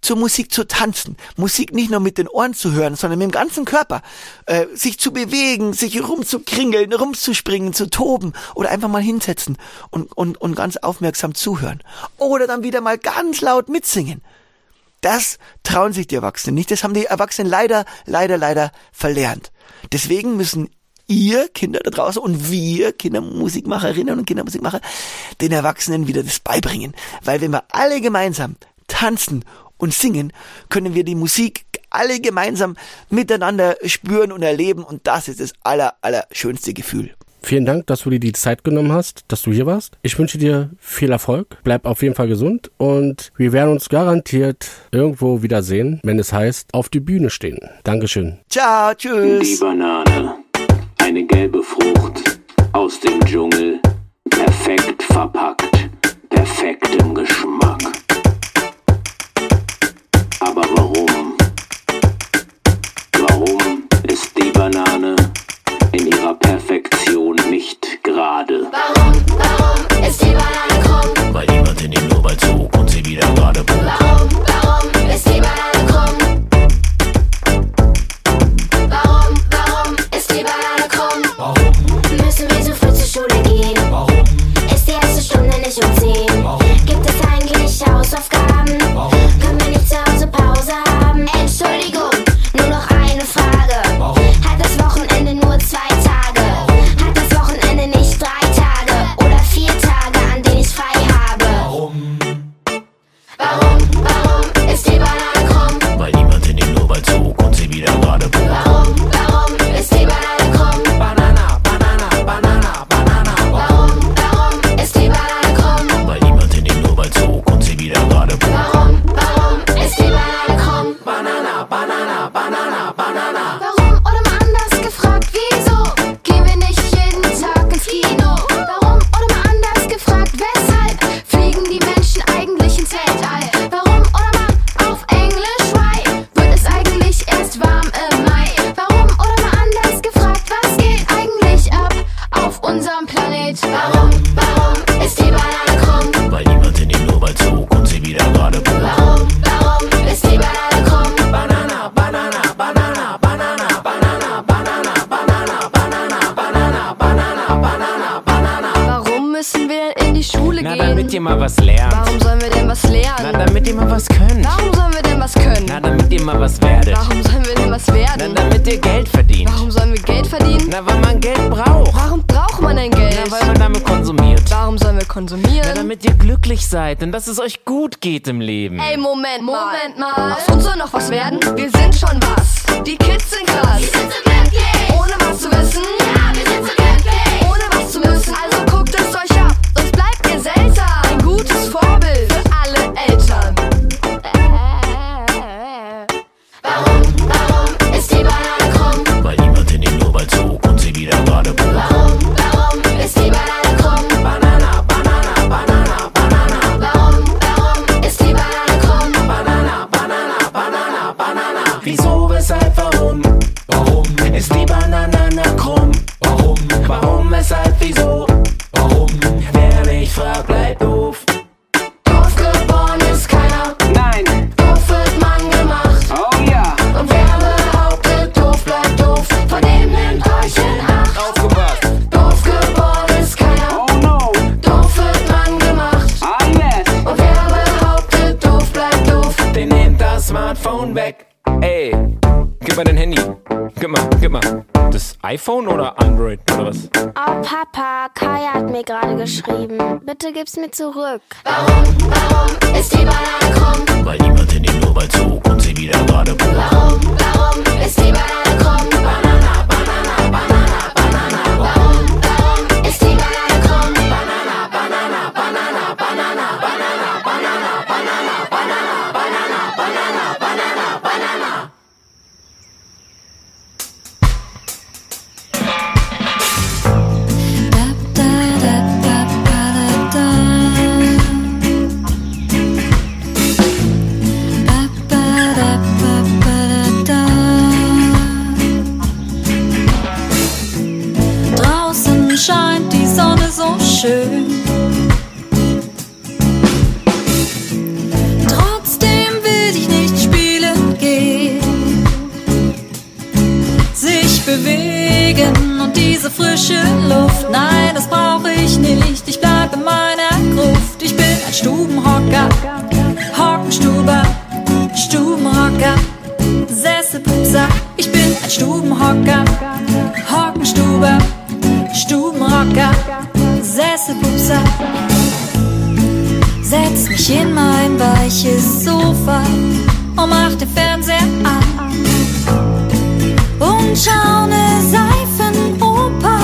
zur Musik zu tanzen, Musik nicht nur mit den Ohren zu hören, sondern mit dem ganzen Körper, äh, sich zu bewegen, sich rumzukringeln, rumzuspringen, zu toben oder einfach mal hinsetzen und, und, und ganz aufmerksam zuhören. Oder dann wieder mal ganz laut mitsingen. Das trauen sich die Erwachsenen nicht. Das haben die Erwachsenen leider, leider, leider verlernt. Deswegen müssen ihr Kinder da draußen und wir Kindermusikmacherinnen und Kindermusikmacher den Erwachsenen wieder das beibringen. Weil wenn wir alle gemeinsam tanzen und singen, können wir die Musik alle gemeinsam miteinander spüren und erleben und das ist das aller, aller schönste Gefühl.
Vielen Dank, dass du dir die Zeit genommen hast, dass du hier warst. Ich wünsche dir viel Erfolg. Bleib auf jeden Fall gesund und wir werden uns garantiert irgendwo wiedersehen, wenn es heißt, auf die Bühne stehen. Dankeschön.
Ciao,
Die
tschüss.
Banane, eine gelbe Frucht aus dem Dschungel, perfekt verpackt, perfekt im Geschmack. Aber? Warum
ihr mal was lernt.
Warum sollen wir denn was lernen?
Na, damit ihr mal was könnt.
Warum sollen wir denn was können?
Na, damit ihr mal was werdet.
Warum sollen wir denn was
Na,
werden?
damit ihr Geld verdient.
Warum sollen wir Geld verdienen?
Na, weil man Geld braucht.
Warum braucht man denn Geld?
Na, weil man damit konsumiert.
Warum sollen wir
Na,
konsumieren?
damit ihr glücklich seid und dass es euch gut geht im Leben.
Ey, Moment mal. Moment mal. Aus uns soll noch was werden? Wir sind schon was. Die Kids sind krass. Ohne was zu wissen. Ohne was zu müssen. Also
mal dein Handy. Gib mal, gib mal. Das iPhone oder Android oder was?
Oh Papa, Kaya hat mir gerade geschrieben. Bitte gib's mir zurück.
Warum, warum ist die Banane krumm?
Weil niemand in den Urwald zog und sie wieder gerade.
Warum, warum ist die Banane krumm? Banana, Banana, Banana, Banana.
Schön. Schau ne Seifenoper.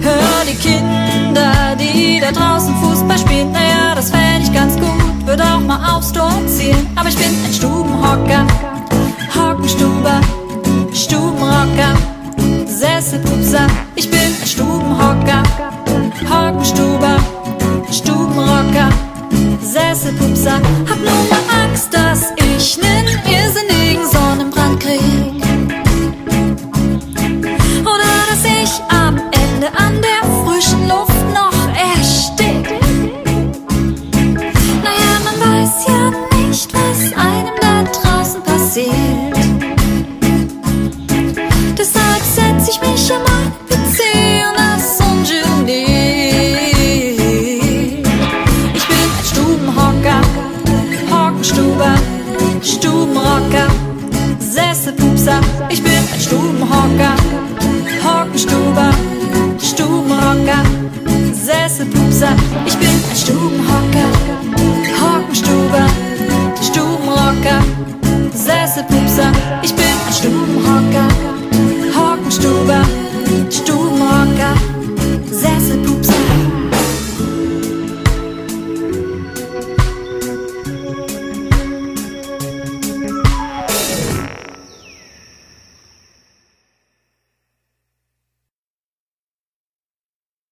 Hör die Kinder, die da draußen Fußball spielen. Naja, das fänd ich ganz gut, würde auch mal aufs Tor zielen. Aber ich bin ein Stubenhocker,